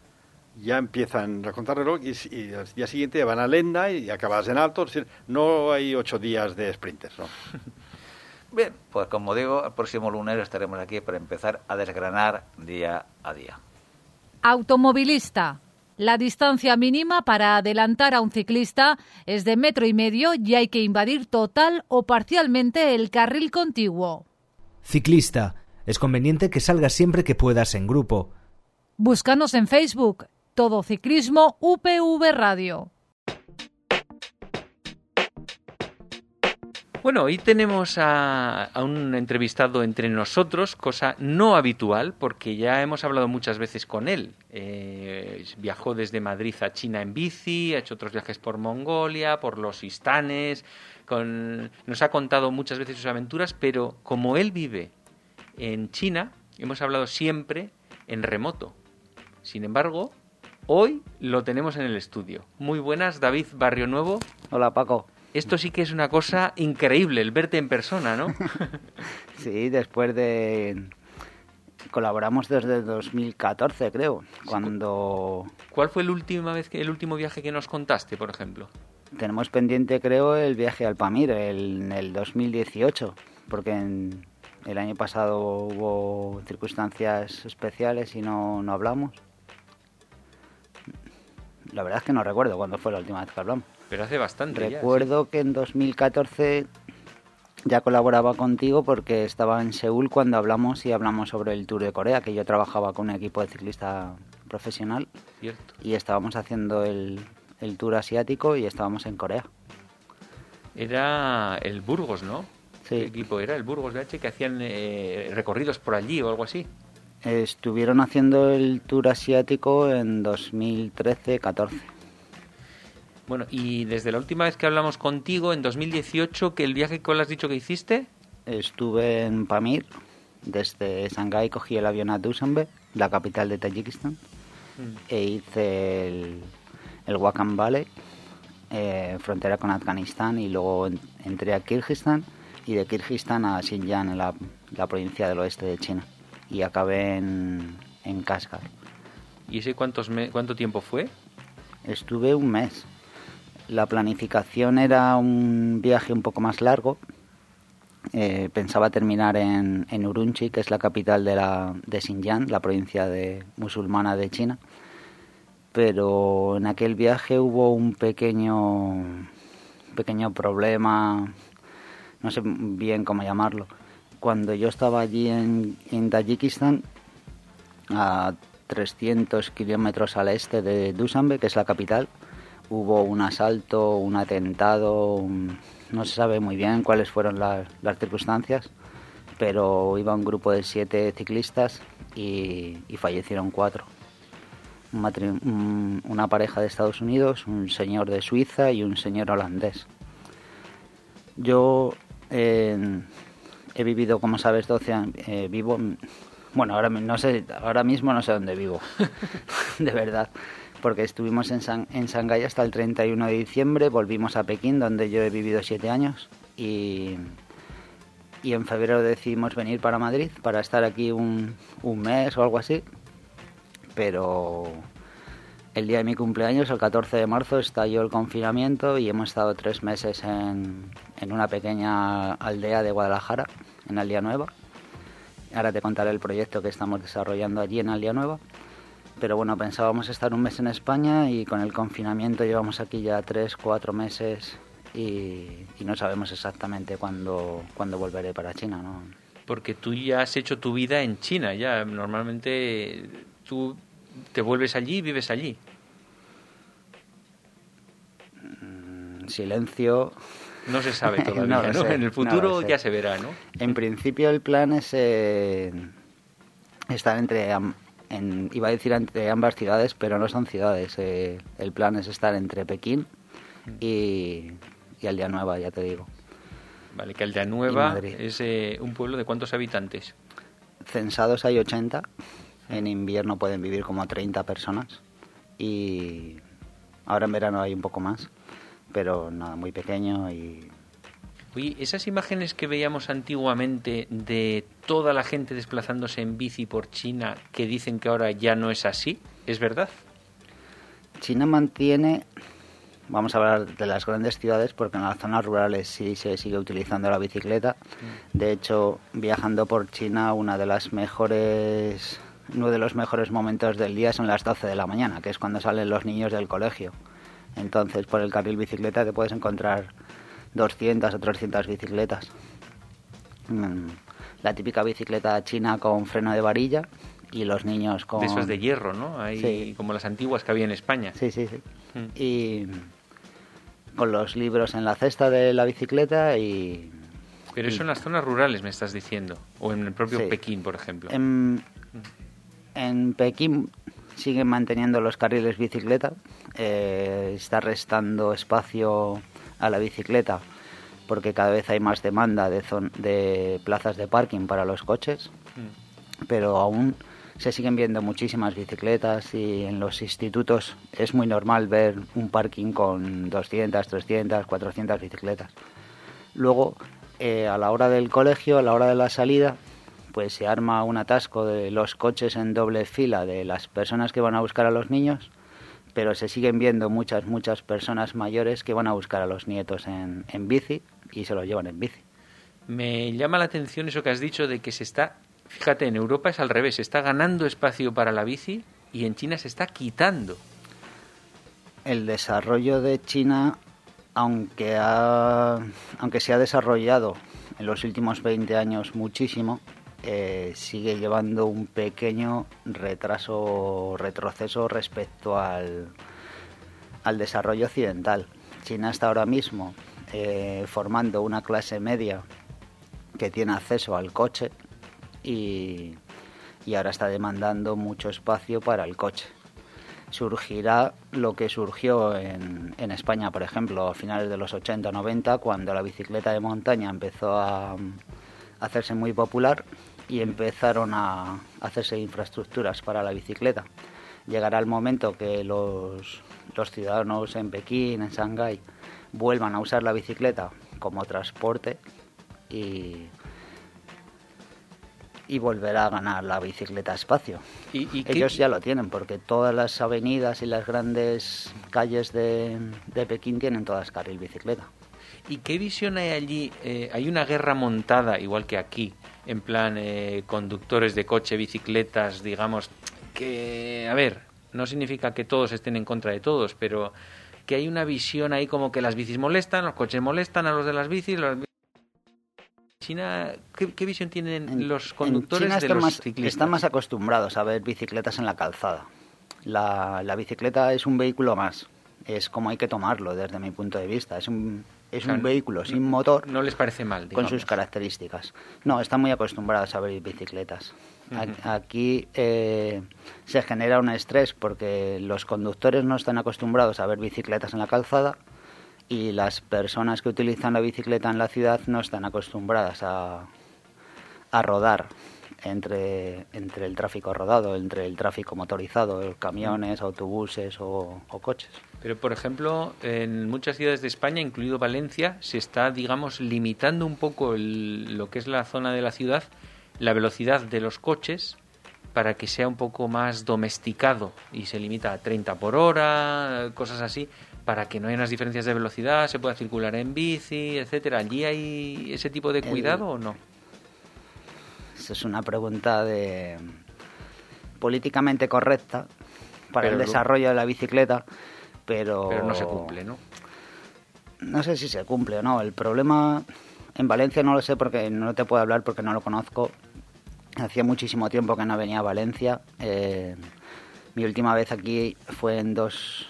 ya empiezan a contar reloj y, y al día siguiente van a Lenda y acabas en alto, es decir, no hay ocho días de sprinters, ¿no? Bien, pues como digo, el próximo lunes estaremos aquí para empezar a desgranar día a día. Automovilista la distancia mínima para adelantar a un ciclista es de metro y medio y hay que invadir total o parcialmente el carril contiguo. Ciclista. Es conveniente que salgas siempre que puedas en grupo. Búscanos en Facebook, Todo Ciclismo UPV Radio. Bueno, hoy tenemos a, un entrevistado entre nosotros, cosa no habitual, porque ya hemos hablado muchas veces con él. Eh, viajó desde Madrid a China en bici, ha hecho otros viajes por Mongolia, por los Istanes, nos ha contado muchas veces sus aventuras, pero como él vive en China, hemos hablado siempre en remoto. Sin embargo, hoy lo tenemos en el estudio. Muy buenas, David Barrio Nuevo. Hola, Paco. Esto sí que es una cosa increíble, el verte en persona, ¿no? sí, después de... Colaboramos desde 2014, creo, cuando... ¿Cuál fue el última vez que, el último viaje que nos contaste, por ejemplo? Tenemos pendiente, creo, el viaje al Pamir en el 2018, porque el año pasado hubo circunstancias especiales y no, no hablamos. La verdad es que no recuerdo cuándo fue la última vez que hablamos. Pero hace bastante. Recuerdo que en 2014 ya colaboraba contigo porque estaba en Seúl cuando hablamos y hablamos sobre el Tour de Corea, que yo trabajaba con un equipo de ciclista profesional. Cierto. Y estábamos haciendo el, el Tour asiático y estábamos en Corea. Era el Burgos, ¿no? Sí. ¿Qué equipo era? El Burgos de H que hacían eh, recorridos por allí o algo así. Estuvieron haciendo el Tour asiático en 2013-14. Bueno, y desde la última vez que hablamos contigo, en 2018, que el viaje que has dicho que hiciste? Estuve en Pamir, desde Shanghái cogí el avión a Dushanbe, la capital de Tayikistán, mm. e hice el, el Wakhan Valley, eh, frontera con Afganistán, y luego entré a Kirguistán y de Kirguistán a Xinjiang, en la, provincia del oeste de China, y acabé en, en Kashgar. ¿Y ese cuántos cuánto tiempo fue? Estuve un mes. La planificación era un viaje un poco más largo. Eh, pensaba terminar en, en, Urumqi, que es la capital de, la, de Xinjiang, la provincia de, musulmana de China. Pero en aquel viaje hubo un pequeño, pequeño problema, no sé bien cómo llamarlo. Cuando yo estaba allí en, en Tayikistán, a 300 kilómetros al este de Dushanbe, que es la capital, hubo un asalto, un atentado, no se sabe muy bien cuáles fueron las, circunstancias, pero iba un grupo de siete ciclistas y, fallecieron cuatro. una pareja de Estados Unidos, un señor de Suiza y un señor holandés. Yo he vivido, como sabes, 12 años, eh, vivo, bueno, ahora, no sé, ahora mismo no sé dónde vivo, de verdad porque estuvimos en, en Shanghái hasta el 31 de diciembre, volvimos a Pekín, donde yo he vivido siete años, y, y en febrero decidimos venir para Madrid para estar aquí un, un mes o algo así, pero el día de mi cumpleaños, el 14 de marzo, estalló el confinamiento y hemos estado tres meses en, en una pequeña aldea de Guadalajara, en Aldea Nueva. Ahora te contaré el proyecto que estamos desarrollando allí en Aldea Nueva. Pero bueno, pensábamos estar un mes en España y con el confinamiento llevamos aquí ya tres, cuatro meses y, no sabemos exactamente cuándo, cuándo volveré para China, ¿no? Porque tú ya has hecho tu vida en China, ya normalmente tú te vuelves allí y vives allí. Mm, silencio. No se sabe todavía, ¿no? en el futuro ya se verá, ¿no? En principio el plan es eh, estar entre iba a decir entre ambas ciudades, pero no son ciudades. Eh, el plan es estar entre Pekín y, y Aldea Nueva, ya te digo. Vale, que Aldea Nueva es eh, un pueblo de cuántos habitantes? Censados hay 80. En invierno pueden vivir como 30 personas. Y ahora en verano hay un poco más. Pero nada, muy pequeño y Oye, esas imágenes que veíamos antiguamente de toda la gente desplazándose en bici por China, que dicen que ahora ya no es así, ¿es verdad? China mantiene, vamos a hablar de las grandes ciudades, porque en las zonas rurales sí se sigue utilizando la bicicleta. Mm. De hecho, viajando por China, una de las mejores, uno de los mejores momentos del día son las 12 de la mañana, que es cuando salen los niños del colegio. Entonces, por el carril bicicleta te puedes encontrar 200 o 300 bicicletas. Mm, la típica bicicleta china con freno de varilla y los niños con... De esos de hierro, ¿no? Hay Sí. como las antiguas que había en España. Sí, sí, sí. Mm. Y con los libros en la cesta de la bicicleta y... Pero eso en las zonas rurales me estás diciendo, o en el propio Sí. Pekín, por ejemplo. En, en Pekín siguen manteniendo los carriles bicicleta, eh, está restando espacio a la bicicleta porque cada vez hay más demanda de, zon- de plazas de parking para los coches, Mm. pero aún se siguen viendo muchísimas bicicletas y en los institutos es muy normal ver un parking con 200, 300, 400 bicicletas. Luego, eh, a la hora del colegio, a la hora de la salida, pues se arma un atasco de los coches en doble fila de las personas que van a buscar a los niños, pero se siguen viendo muchas, muchas personas mayores que van a buscar a los nietos en, en bici y se los llevan en bici. Me llama la atención eso que has dicho de que se está, fíjate, en Europa es al revés, se está ganando espacio para la bici y en China se está quitando. El desarrollo de China, aunque, ha- aunque se ha desarrollado en los últimos 20 años muchísimo, eh, sigue llevando un pequeño retraso, retroceso respecto al, al desarrollo occidental. China está ahora mismo eh, formando una clase media que tiene acceso al coche y, y ahora está demandando mucho espacio para el coche surgirá lo que surgió en, en España, por ejemplo, a finales de los 80 90, cuando la bicicleta de montaña empezó a hacerse muy popular y empezaron a hacerse infraestructuras para la bicicleta. Llegará el momento que los, los ciudadanos en Pekín, en Shanghái, vuelvan a usar la bicicleta como transporte y, y volverá a ganar la bicicleta espacio. ¿Y, y qué- Ellos ya lo tienen, porque todas las avenidas y las grandes calles de, de Pekín tienen todas carril bicicleta. ¿Y qué visión hay allí? Eh, hay una guerra montada, igual que aquí, en plan eh, conductores de coche, bicicletas, digamos, que, a ver, no significa que todos estén en contra de todos, pero que hay una visión ahí como que las bicis molestan, los coches molestan a los de las bicis. Los... China, ¿qué, qué visión tienen En- los conductores de los más, ciclistas? están más acostumbrados a ver bicicletas en la calzada. La, la bicicleta es un vehículo más. Es como hay que tomarlo desde mi punto de vista. Es un, es un vehículo sin motor No les parece mal, con sus características. No, están muy acostumbrados a ver bicicletas. Aquí eh, se genera un estrés porque los conductores no están acostumbrados a ver bicicletas en la calzada y las personas que utilizan la bicicleta en la ciudad no están acostumbradas a, a rodar entre, entre el tráfico rodado, entre el tráfico motorizado, camiones, autobuses o, o coches. Pero, por ejemplo, en muchas ciudades de España, incluido Valencia, se está, digamos, limitando un poco el- lo que es la zona de la ciudad, la velocidad de los coches para que sea un poco más domesticado y se limita a 30 por hora, cosas así, para que no haya unas diferencias de velocidad, se pueda circular en bici, etcétera. ¿Allí hay ese tipo de El- cuidado o no? Esa es una pregunta de políticamente correcta para Pero el lo- desarrollo de la bicicleta, pero Pero no se cumple, ¿no? No sé si se cumple o no. El problema en Valencia no lo sé porque no te puedo hablar porque no lo conozco. Hacía muchísimo tiempo que no venía a Valencia. Eh, mi última vez aquí fue en dos,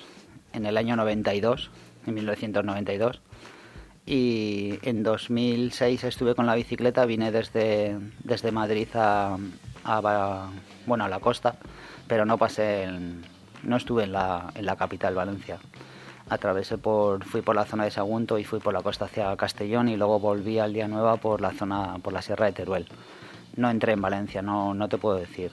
en el año 92, en 1992. Y en 2006 estuve con la bicicleta, vine desde, desde Madrid a, a bueno, a la costa, pero no pasé, en- no estuve en la, en la capital, Valencia. Atravesé por, fui por la zona de Sagunto y fui por la costa hacia Castellón y luego volví al día nueva por la zona, por la Sierra de Teruel. No entré en Valencia, no, no te puedo decir.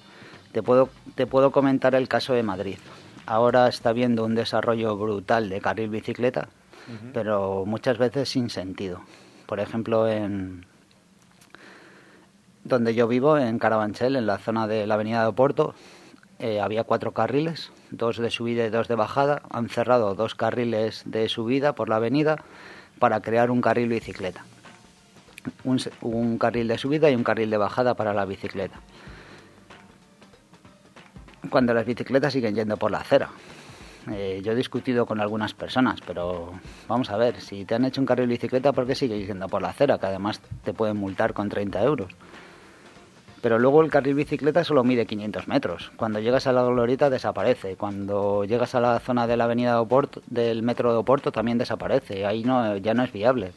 Te puedo, te puedo comentar el caso de Madrid. Ahora está viendo un desarrollo brutal de carril bicicleta, pero muchas veces sin sentido. Por ejemplo, en donde yo vivo, en Carabanchel, en la zona de la avenida de Oporto, eh, había cuatro carriles, dos de subida y dos de bajada. Han cerrado dos carriles de subida por la avenida para crear un carril bicicleta. Un, carril de subida y un carril de bajada para la bicicleta. Cuando las bicicletas siguen yendo por la acera. Eh, yo he discutido con algunas personas, pero vamos a ver, si te han hecho un carril bicicleta, ¿por qué sigues yendo por la acera? Que además te pueden multar con 30 euros. Pero luego el carril bicicleta solo mide 500 metros. Cuando llegas a la glorieta desaparece. Cuando llegas a la zona de la avenida de Oporto, del metro de Oporto también desaparece. Ahí no, ya no es viable.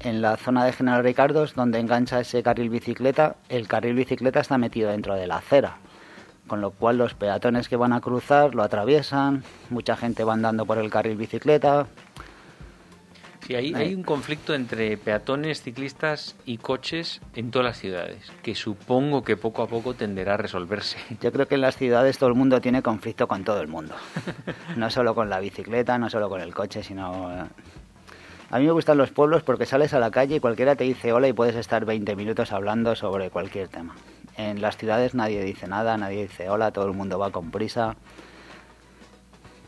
En la zona de General Ricardo, donde engancha ese carril bicicleta, el carril bicicleta está metido dentro de la acera con lo cual los peatones que van a cruzar lo atraviesan, mucha gente va andando por el carril bicicleta. Sí, hay, hay un conflicto entre peatones, ciclistas y coches en todas las ciudades, que supongo que poco a poco tenderá a resolverse. Yo creo que en las ciudades todo el mundo tiene conflicto con todo el mundo, no solo con la bicicleta, no solo con el coche, sino... Eh, a mí me gustan los pueblos porque sales a la calle y cualquiera te dice hola y puedes estar 20 minutos hablando sobre cualquier tema. En las ciudades nadie dice nada, nadie dice hola, todo el mundo va con prisa.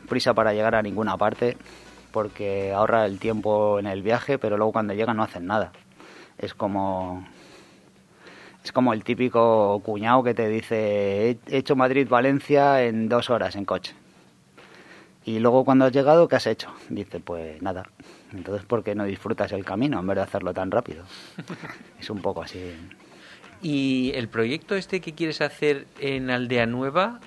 Prisa para llegar a ninguna parte, porque ahorra el tiempo en el viaje, pero luego cuando llegan no hacen nada. Es como es como el típico cuñado que te dice he hecho Madrid-Valencia en dos horas en coche. Y luego cuando has llegado, ¿qué has hecho? Dice, pues nada. Entonces, ¿por qué no disfrutas el camino en vez de hacerlo tan rápido? es un poco así. ¿Y el proyecto este que quieres hacer en Aldea Nueva,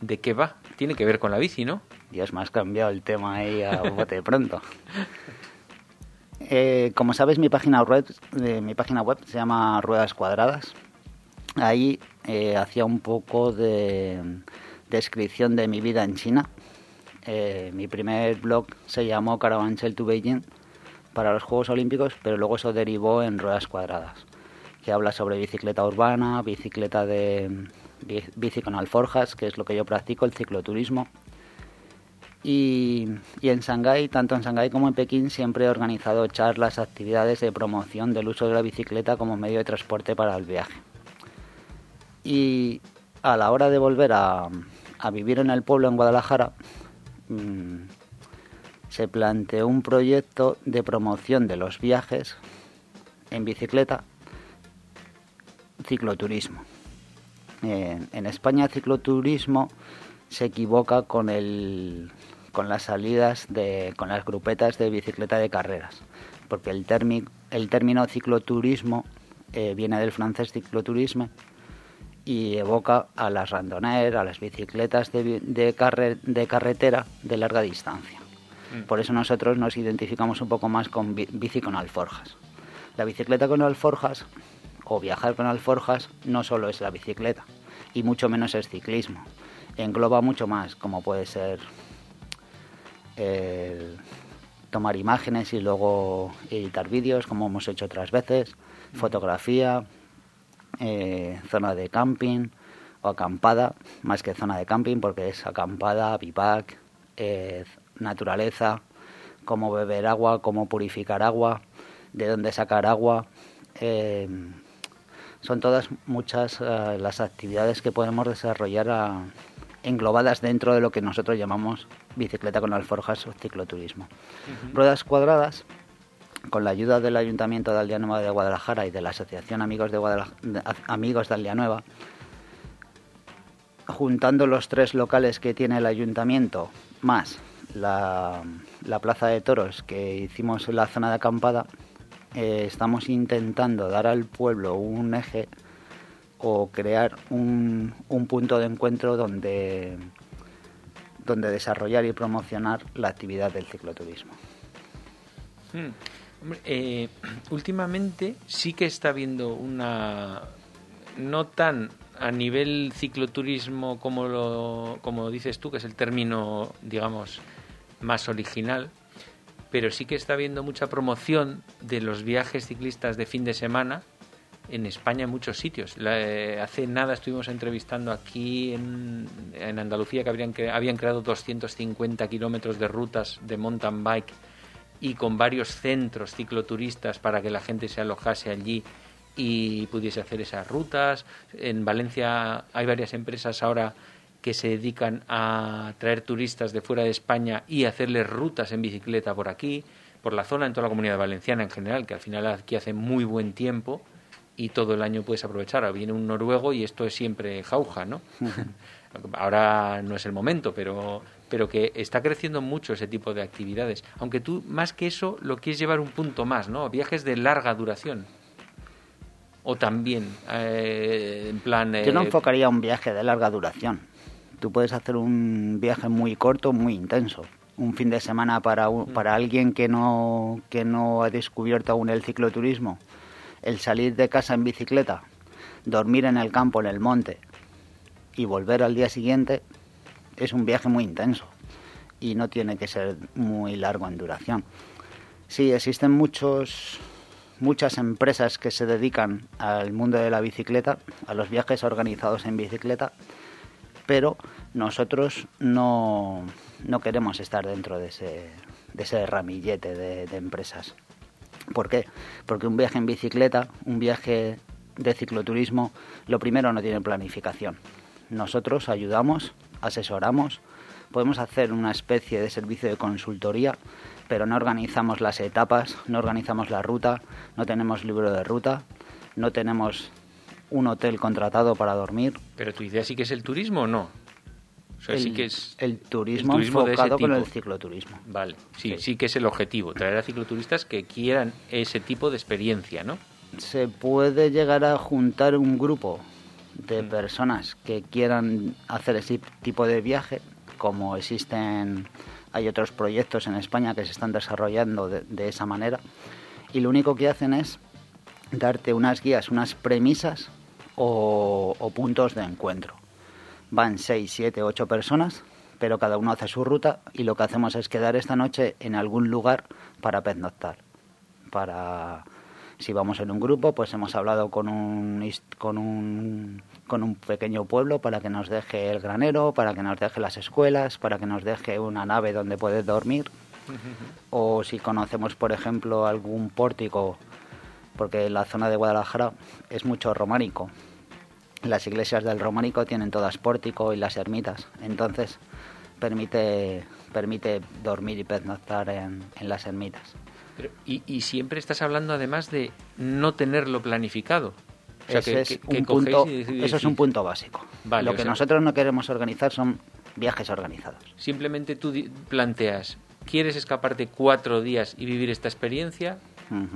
de qué va? Tiene que ver con la bici, ¿no? Dios, me has cambiado el tema ahí a bote pronto. Eh, como sabes, mi página web, eh, mi página web se llama Ruedas Cuadradas. Ahí eh, hacía un poco de descripción de mi vida en China. mi primer blog se llamó Caravanchel to Beijing para los Juegos Olímpicos, pero luego eso derivó en Ruedas Cuadradas que habla sobre bicicleta urbana, bicicleta de bici con alforjas, que es lo que yo practico, el cicloturismo. Y, en Shanghái, tanto en Shanghái como en Pekín, siempre he organizado charlas, actividades de promoción del uso de la bicicleta como medio de transporte para el viaje. Y a la hora de volver a, vivir en el pueblo en Guadalajara, mm, se planteó un proyecto de promoción de los viajes en bicicleta cicloturismo. en España cicloturismo se equivoca con el con las salidas de con las grupetas de bicicleta de carreras, porque el, el término cicloturismo eh, viene del francés cicloturisme y evoca a las randonner, a las bicicletas de, de, de carretera de larga distancia. Mm. Por eso nosotros nos identificamos un poco más con bici con alforjas. La bicicleta con alforjas o viajar con alforjas no solo es la bicicleta y mucho menos es ciclismo. Engloba mucho más, como puede ser tomar imágenes y luego editar vídeos, como hemos hecho otras veces, fotografía, eh, zona de camping o acampada, más que zona de camping porque es acampada, bivac, eh, naturaleza, cómo beber agua, cómo purificar agua, de dónde sacar agua. Eh, son todas muchas eh, las actividades que podemos desarrollar ah, englobadas dentro de lo que nosotros llamamos bicicleta con alforjas o cicloturismo. Ruedas cuadradas, con la ayuda del Ayuntamiento de Aldea Nueva de Guadalajara y de la Asociación Amigos de, Amigos de juntando los tres locales que tiene el ayuntamiento, más la, la plaza de toros que hicimos en la zona de acampada, eh, estamos intentando dar al pueblo un eje o crear un, punto de encuentro donde, donde desarrollar y promocionar la actividad del cicloturismo. Hmm. Eh, últimamente sí que está habiendo una no tan a nivel cicloturismo como lo como dices tú que es el término digamos más original pero sí que está habiendo mucha promoción de los viajes ciclistas de fin de semana en España en muchos sitios. Eh, hace nada estuvimos entrevistando aquí en, Andalucía que habrían, habían creado 250 kilómetros de rutas de mountain bike y con varios centros cicloturistas para que la gente se alojase allí y pudiese hacer esas rutas. En Valencia hay varias empresas ahora que se dedican a traer turistas de fuera de España y hacerles rutas en bicicleta por aquí, por la zona, en toda la comunidad valenciana en general, que al final aquí hace muy buen tiempo y todo el año puedes aprovechar. Ahora viene un noruego y esto es siempre jauja, ¿no? Ahora no es el momento, pero, pero que está creciendo mucho ese tipo de actividades. Aunque tú, más que eso, lo quieres llevar un punto más, ¿no? Viajes de larga duración. ¿O también eh, en plan... Yo no eh, enfocaría un viaje de larga duración. Tú puedes hacer un viaje muy corto, muy intenso. Un fin de semana para, un- para alguien que no, que no ha descubierto aún el cicloturismo. El salir de casa en bicicleta, dormir en el campo, en el monte y volver al día siguiente es un viaje muy intenso y no tiene que ser muy largo en duración. Sí, existen muchos, muchas empresas que se dedican al mundo de la bicicleta, a los viajes organizados en bicicleta, pero nosotros no, no queremos estar dentro de ese, de ese ramillete de, de empresas. ¿Por qué? Porque un viaje en bicicleta, un viaje de cicloturismo, lo primero no tiene planificación. Nosotros ayudamos, asesoramos, podemos hacer una especie de servicio de consultoría, pero no organizamos las etapas, no organizamos la ruta, no tenemos libro de ruta, no tenemos un hotel contratado para dormir. Pero tu idea sí que es el turismo o no? Sea, el, sí que es... el turismo, el turismo enfocado con el cicloturismo. Vale, sí, Sí. sí que es el objetivo, traer a cicloturistas que quieran ese tipo de experiencia, ¿no? se puede llegar a juntar un grupo de personas que quieran hacer ese tipo de viaje, como existen, hay otros proyectos en España que se están desarrollando de, de esa manera, y lo único que hacen es darte unas guías, unas premisas o, o puntos de encuentro. Van 6, 7, 8 personas, pero cada uno hace su ruta y lo que hacemos es quedar esta noche en algún lugar para pernoctar. Para si vamos en un grupo, pues hemos hablado con un con un con un pequeño pueblo para que nos deje el granero, para que nos deje las escuelas, para que nos deje una nave donde poder dormir. O si conocemos, por ejemplo, algún pórtico, porque la zona de Guadalajara es mucho románico. Las iglesias del románico tienen todas pórtico y las ermitas. Entonces permite, permite dormir y pernoctar en, en las ermitas. Pero- y, y siempre estás hablando además de no tenerlo planificado. O sea, Ese que- es que- que un cogéis punto, y decidís- eso es un punto básico. Vale, Lo o que sea- nosotros no queremos organizar son viajes organizados. Simplemente tú planteas, ¿quieres escaparte cuatro días y vivir esta experiencia?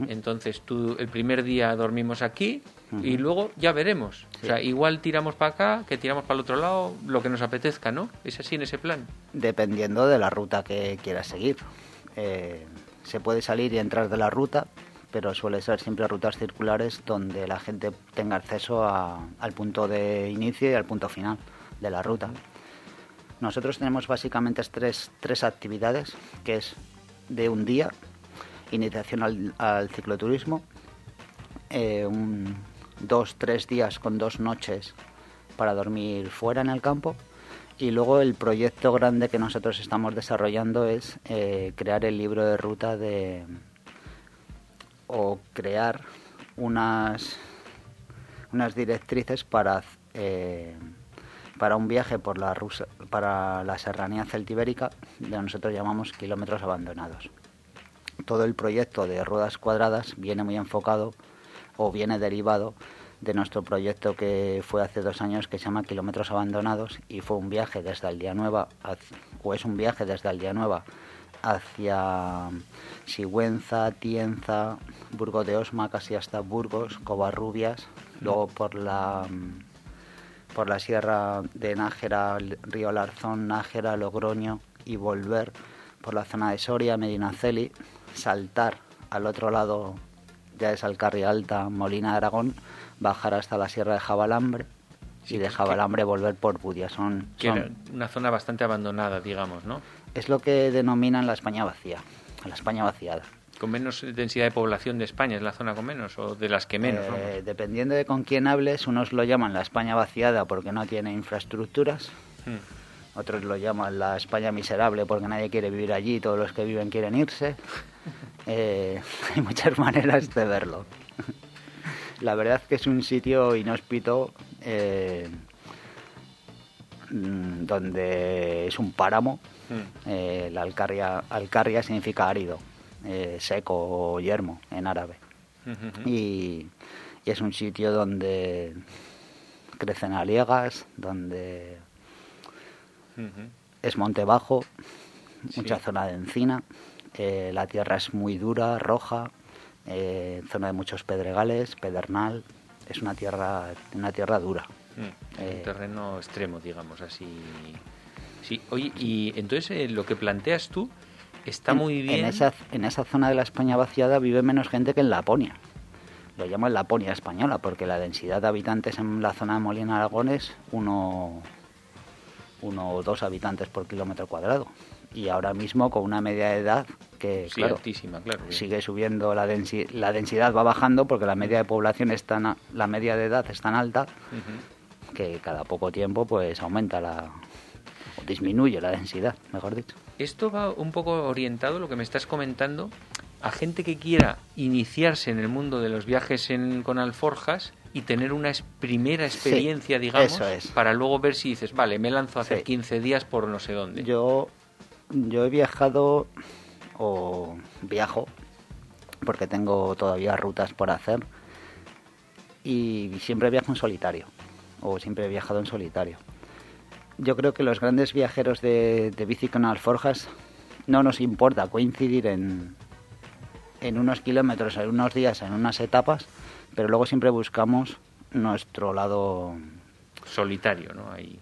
Entonces tú el primer día dormimos aquí y Ujú. luego ya veremos. O Sí. sea, igual tiramos para acá, que tiramos para el otro lado, lo que nos apetezca, ¿no? Es así en ese plan. Dependiendo de la ruta que quieras seguir. Eh, se puede salir y entrar de la ruta, pero suele ser siempre rutas circulares donde la gente tenga acceso a- al punto de inicio y al punto final de la ruta. Nosotros tenemos básicamente tres, tres actividades, que es de un día, iniciación al, al cicloturismo, eh, un, dos, tres días con dos noches para dormir fuera en el campo. Y luego el proyecto grande que nosotros estamos desarrollando es eh, crear el libro de ruta de o crear unas unas directrices para eh, para un viaje por la rusa, para la serranía celtibérica, de nosotros llamamos kilómetros abandonados. Todo el proyecto de ruedas cuadradas viene muy enfocado o viene derivado de nuestro proyecto que fue hace dos años que se llama Kilómetros Abandonados y fue un viaje desde Aldeanueva, o es un viaje desde Aldeanueva hacia Sigüenza, Tienza, Burgo de Osma, casi hasta Burgos, Covarrubias, luego por la por la sierra de Nájera, Río Larzón, Nájera, Logroño y volver por la zona de Soria, Medinaceli, saltar al otro lado ya es Alcarria Alta, Molina de Aragón, bajar hasta la sierra de Jabalambre Sí, y de que- Jabalambre volver por Budia. Son, Que son- una zona bastante abandonada, digamos, ¿no? es lo que denominan la España vacía, la España vaciada. Con menos densidad de población de España, ¿es la zona con menos o de las que menos? Eh, dependiendo de con quién hables, unos lo llaman la España vaciada porque no tiene infraestructuras, Hmm. Otros lo llaman la España miserable porque nadie quiere vivir allí, todos los que viven quieren irse. Eh, hay muchas maneras de verlo. La verdad que es un sitio inhóspito eh, mm, donde es un páramo. Hmm. Eh, la alcarria, alcarria significa árido, eh, seco o yermo en árabe y, y es un sitio donde crecen aliegas, donde Es monte bajo, mucha zona de encina, eh, la tierra es muy dura, roja, eh, zona de muchos pedregales, pedernal, es una tierra, una tierra dura. Eh, un terreno extremo, digamos así. Sí, oye, y entonces eh, lo que planteas tú está en- muy bien. En esa, en esa zona de la España vaciada vive menos gente que en Laponia. Lo llaman Laponia española porque la densidad de habitantes en la zona de Molina de Aragón es uno, uno o dos habitantes por kilómetro cuadrado. Y ahora mismo con una media de edad que, Sí, claro, altísima, claro. bien. sigue subiendo la, densi- la densidad va bajando porque la media de población es tan la media de edad es tan alta que cada poco tiempo pues aumenta la o disminuye la densidad mejor dicho Esto va un poco orientado, lo que me estás comentando, a gente que quiera iniciarse en el mundo de los viajes en- con alforjas y tener una primera experiencia, digamos, eso es. para luego ver si dices, vale, me lanzo a hacer Sí. 15 días por no sé dónde. yo yo he viajado o viajo porque tengo todavía rutas por hacer y siempre viajo en solitario o siempre he viajado en solitario yo creo que los grandes viajeros de, de bici con alforjas no nos importa coincidir en, en unos kilómetros, en unos días, en unas etapas, pero luego siempre buscamos nuestro lado Solitario, ¿no? Ahí.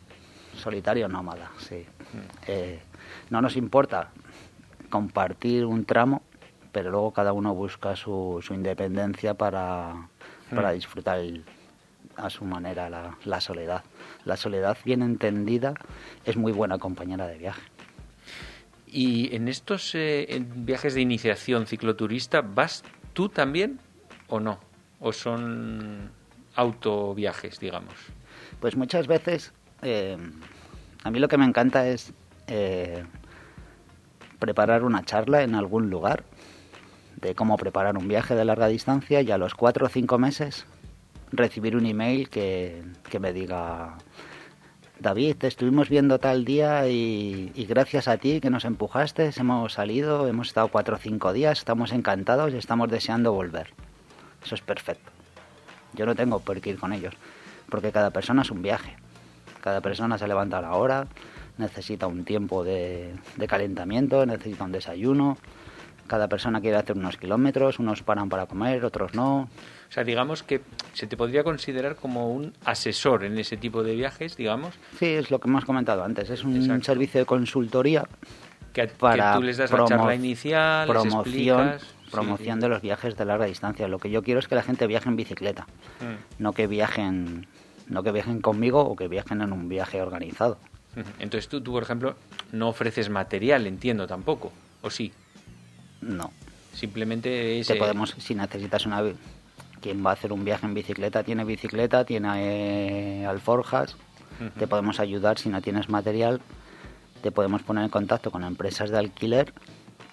solitario nómada, sí. Eh, no nos importa compartir un tramo, pero luego cada uno busca su, su independencia para, para disfrutar el- a su manera la, la soledad. La soledad bien entendida es muy buena compañera de viaje. Y en estos eh, en viajes de iniciación cicloturista, ¿vas tú también o no? ¿O son autoviajes, digamos? Pues muchas veces eh, a mí lo que me encanta es eh, preparar una charla en algún lugar de cómo preparar un viaje de larga distancia y a los cuatro o cinco meses recibir un email que, que me diga David, te estuvimos viendo tal día y, y gracias a ti que nos empujaste hemos salido, hemos estado cuatro o cinco días, estamos encantados y estamos deseando volver. Eso es perfecto. Yo no tengo por qué ir con ellos, porque cada persona es un viaje. Cada persona se levanta a la hora, necesita un tiempo de, de calentamiento, necesita un desayuno. Cada persona quiere hacer unos kilómetros, unos paran para comer, otros no. O sea, digamos que se te podría considerar como un asesor en ese tipo de viajes, digamos, Sí, es lo que hemos comentado antes. Es un Exacto. servicio de consultoría que, que para tú les das la charla inicial, les promoción, sí, de los viajes de larga distancia. Lo que yo quiero es que la gente viaje en bicicleta, Mm. no que viajen, no que viajen conmigo o que viajen en un viaje organizado. Entonces tú, tú, por ejemplo, no ofreces material, entiendo tampoco, ¿o sí? No. Simplemente es... Te podemos, si necesitas una quien va a hacer un viaje en bicicleta tiene bicicleta, tiene eh, alforjas, te podemos ayudar si no tienes material, te podemos poner en contacto con empresas de alquiler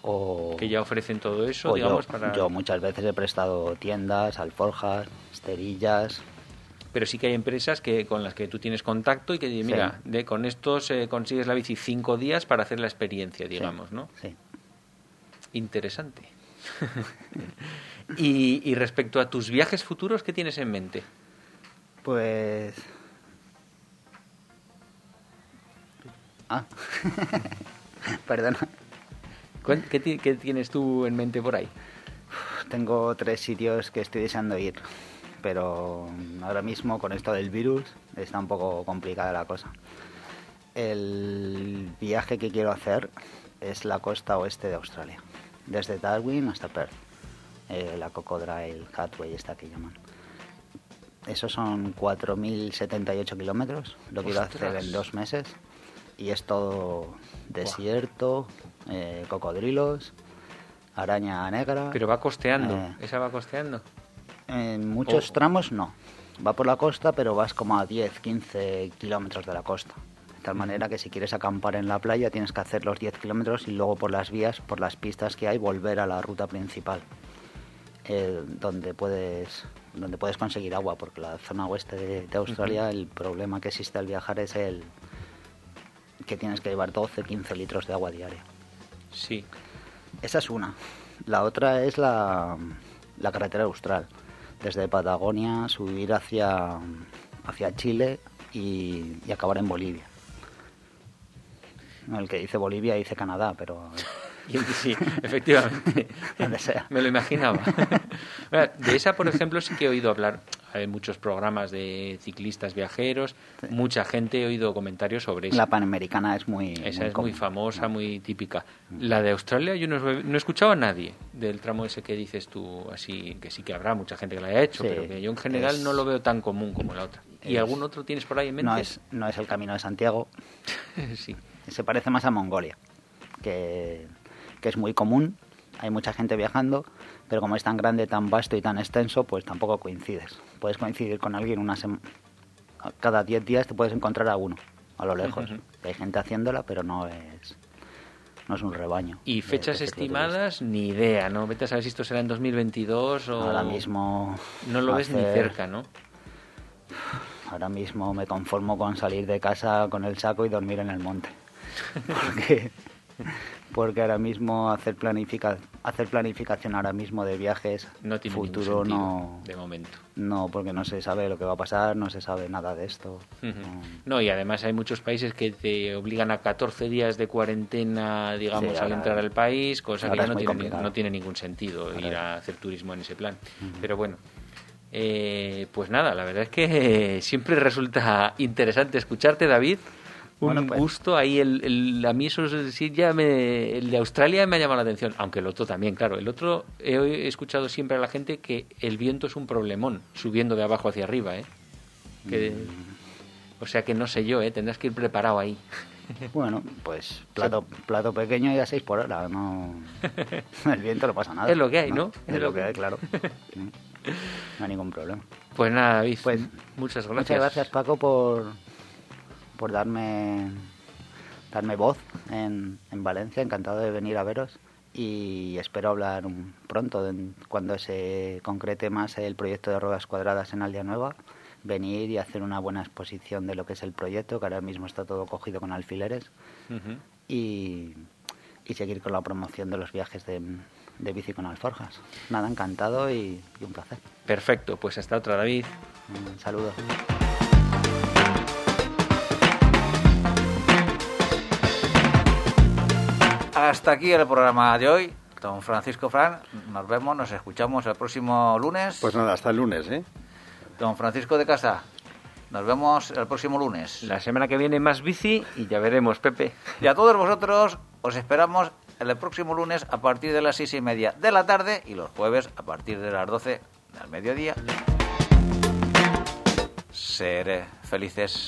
o que ya ofrecen todo eso, o yo, digamos, para... yo muchas veces he prestado tiendas, alforjas, esterillas, Pero sí que hay empresas que con las que tú tienes contacto y que dicen, Sí. mira, de, con estos eh, consigues la bici cinco días para hacer la experiencia, digamos, ¿no? sí. Interesante. y, y respecto a tus viajes futuros, ¿qué tienes en mente? Pues Ah. Perdona. ¿Qué, ti- qué tienes tú en mente por ahí? Tengo tres sitios que estoy deseando ir, pero ahora mismo con esto del virus está un poco complicada la cosa. El viaje que quiero hacer es la costa oeste de Australia, desde Darwin hasta Perth, eh, la Cocodrile Hatway esta que llaman. Esos son 4.078 kilómetros, lo quiero hacer en dos meses y es todo desierto, eh, cocodrilos, araña negra. Pero va costeando, Eh. esa va costeando. En muchos Oh. tramos no. Va por la costa, pero vas como a 10, 15 kilómetros de la costa. De tal manera que si quieres acampar en la playa tienes que hacer los 10 kilómetros y luego por las vías, por las pistas que hay, volver a la ruta principal. eh, donde puedes donde puedes conseguir agua, porque la zona oeste de, de Australia el problema que existe al viajar es el que tienes que llevar 12, 15 litros de agua diaria. Sí. Esa es una. La otra es la, la carretera austral. Desde Patagonia subir hacia, hacia Chile y, y acabar en Bolivia. El que dice Bolivia dice Canadá, pero Y sí, efectivamente. Donde sea. Me lo imaginaba. De esa, por ejemplo, sí que he oído hablar. Hay muchos programas de ciclistas viajeros. Mucha gente he oído comentarios sobre eso. La panamericana es muy. Esa muy es muy famosa, muy típica. La de Australia yo no, he- no he escuchado a nadie del tramo ese que dices tú, así que sí que habrá mucha gente que lo haya hecho, Sí, pero que yo en general es- no lo veo tan común como la otra. ¿Y es- algún otro tienes por ahí en mente? No es, no es el camino de Santiago. sí. Se parece más a Mongolia, que, que es muy común. Hay mucha gente viajando, pero como es tan grande, tan vasto y tan extenso, pues tampoco coincides. Puedes coincidir con alguien una sema- cada 10 días te puedes encontrar a uno a lo lejos. Hay gente haciéndola, pero no es no es un rebaño. Y fechas de estimadas, ni idea, ¿no? Vete a saber si esto será en 2022 o... Ahora mismo No lo ves ni cerca, ¿no? Ahora mismo me conformo con salir de casa con el saco y dormir en el monte. Porque, porque ahora mismo hacer, planifica, hacer planificación ahora mismo de viajes No tiene futuro sentido, no, de momento. no, porque no se sabe lo que va a pasar, no se sabe nada de esto. No. No, y además hay muchos países que te obligan a 14 días de cuarentena, digamos, Sí, al ahora- entrar al país, cosa que ya no tiene, no tiene ningún sentido Ahora ir a hacer turismo en ese plan. Pero bueno, eh, pues nada, la verdad es que siempre resulta interesante escucharte, David. Un Bueno, pues- gusto ahí, el, el- a mí eso sí ya me, el de Australia me ha llamado la atención, aunque el otro también, claro. El otro he escuchado siempre a la gente que el viento es un problemón, subiendo de abajo hacia arriba, ¿eh? Que, Mm. O sea que no sé yo, ¿eh? Tendrás que ir preparado ahí. Bueno, pues plato, plato pequeño y a 6 por hora, no... El viento no pasa nada. Es lo que hay, ¿no? Es, lo que hay, claro. No hay ningún problema. Pues nada, David, Pues, muchas gracias. Muchas gracias, Paco, por, por darme, darme voz en, en Valencia. Encantado de venir a veros y espero hablar pronto, cuando se concrete más el proyecto de ruedas cuadradas en Aldea Nueva. Venir y hacer una buena exposición de lo que es el proyecto, que ahora mismo está todo cogido con alfileres, Ujú. y, y seguir con la promoción de los viajes de, de bici con alforjas. Nada, encantado y, y un placer. Perfecto, pues hasta otra, David. Un saludo. Hasta aquí el programa de hoy. Don Francisco Fran, nos vemos, nos escuchamos el próximo lunes. Pues nada, hasta el lunes, ¿eh? Don Francisco de Casa, nos vemos el próximo lunes. La semana que viene más bici y ya veremos, Pepe. Y a todos vosotros os esperamos el próximo lunes a partir de las seis y media de la tarde y los jueves a partir de las 12 del mediodía. Seré felices.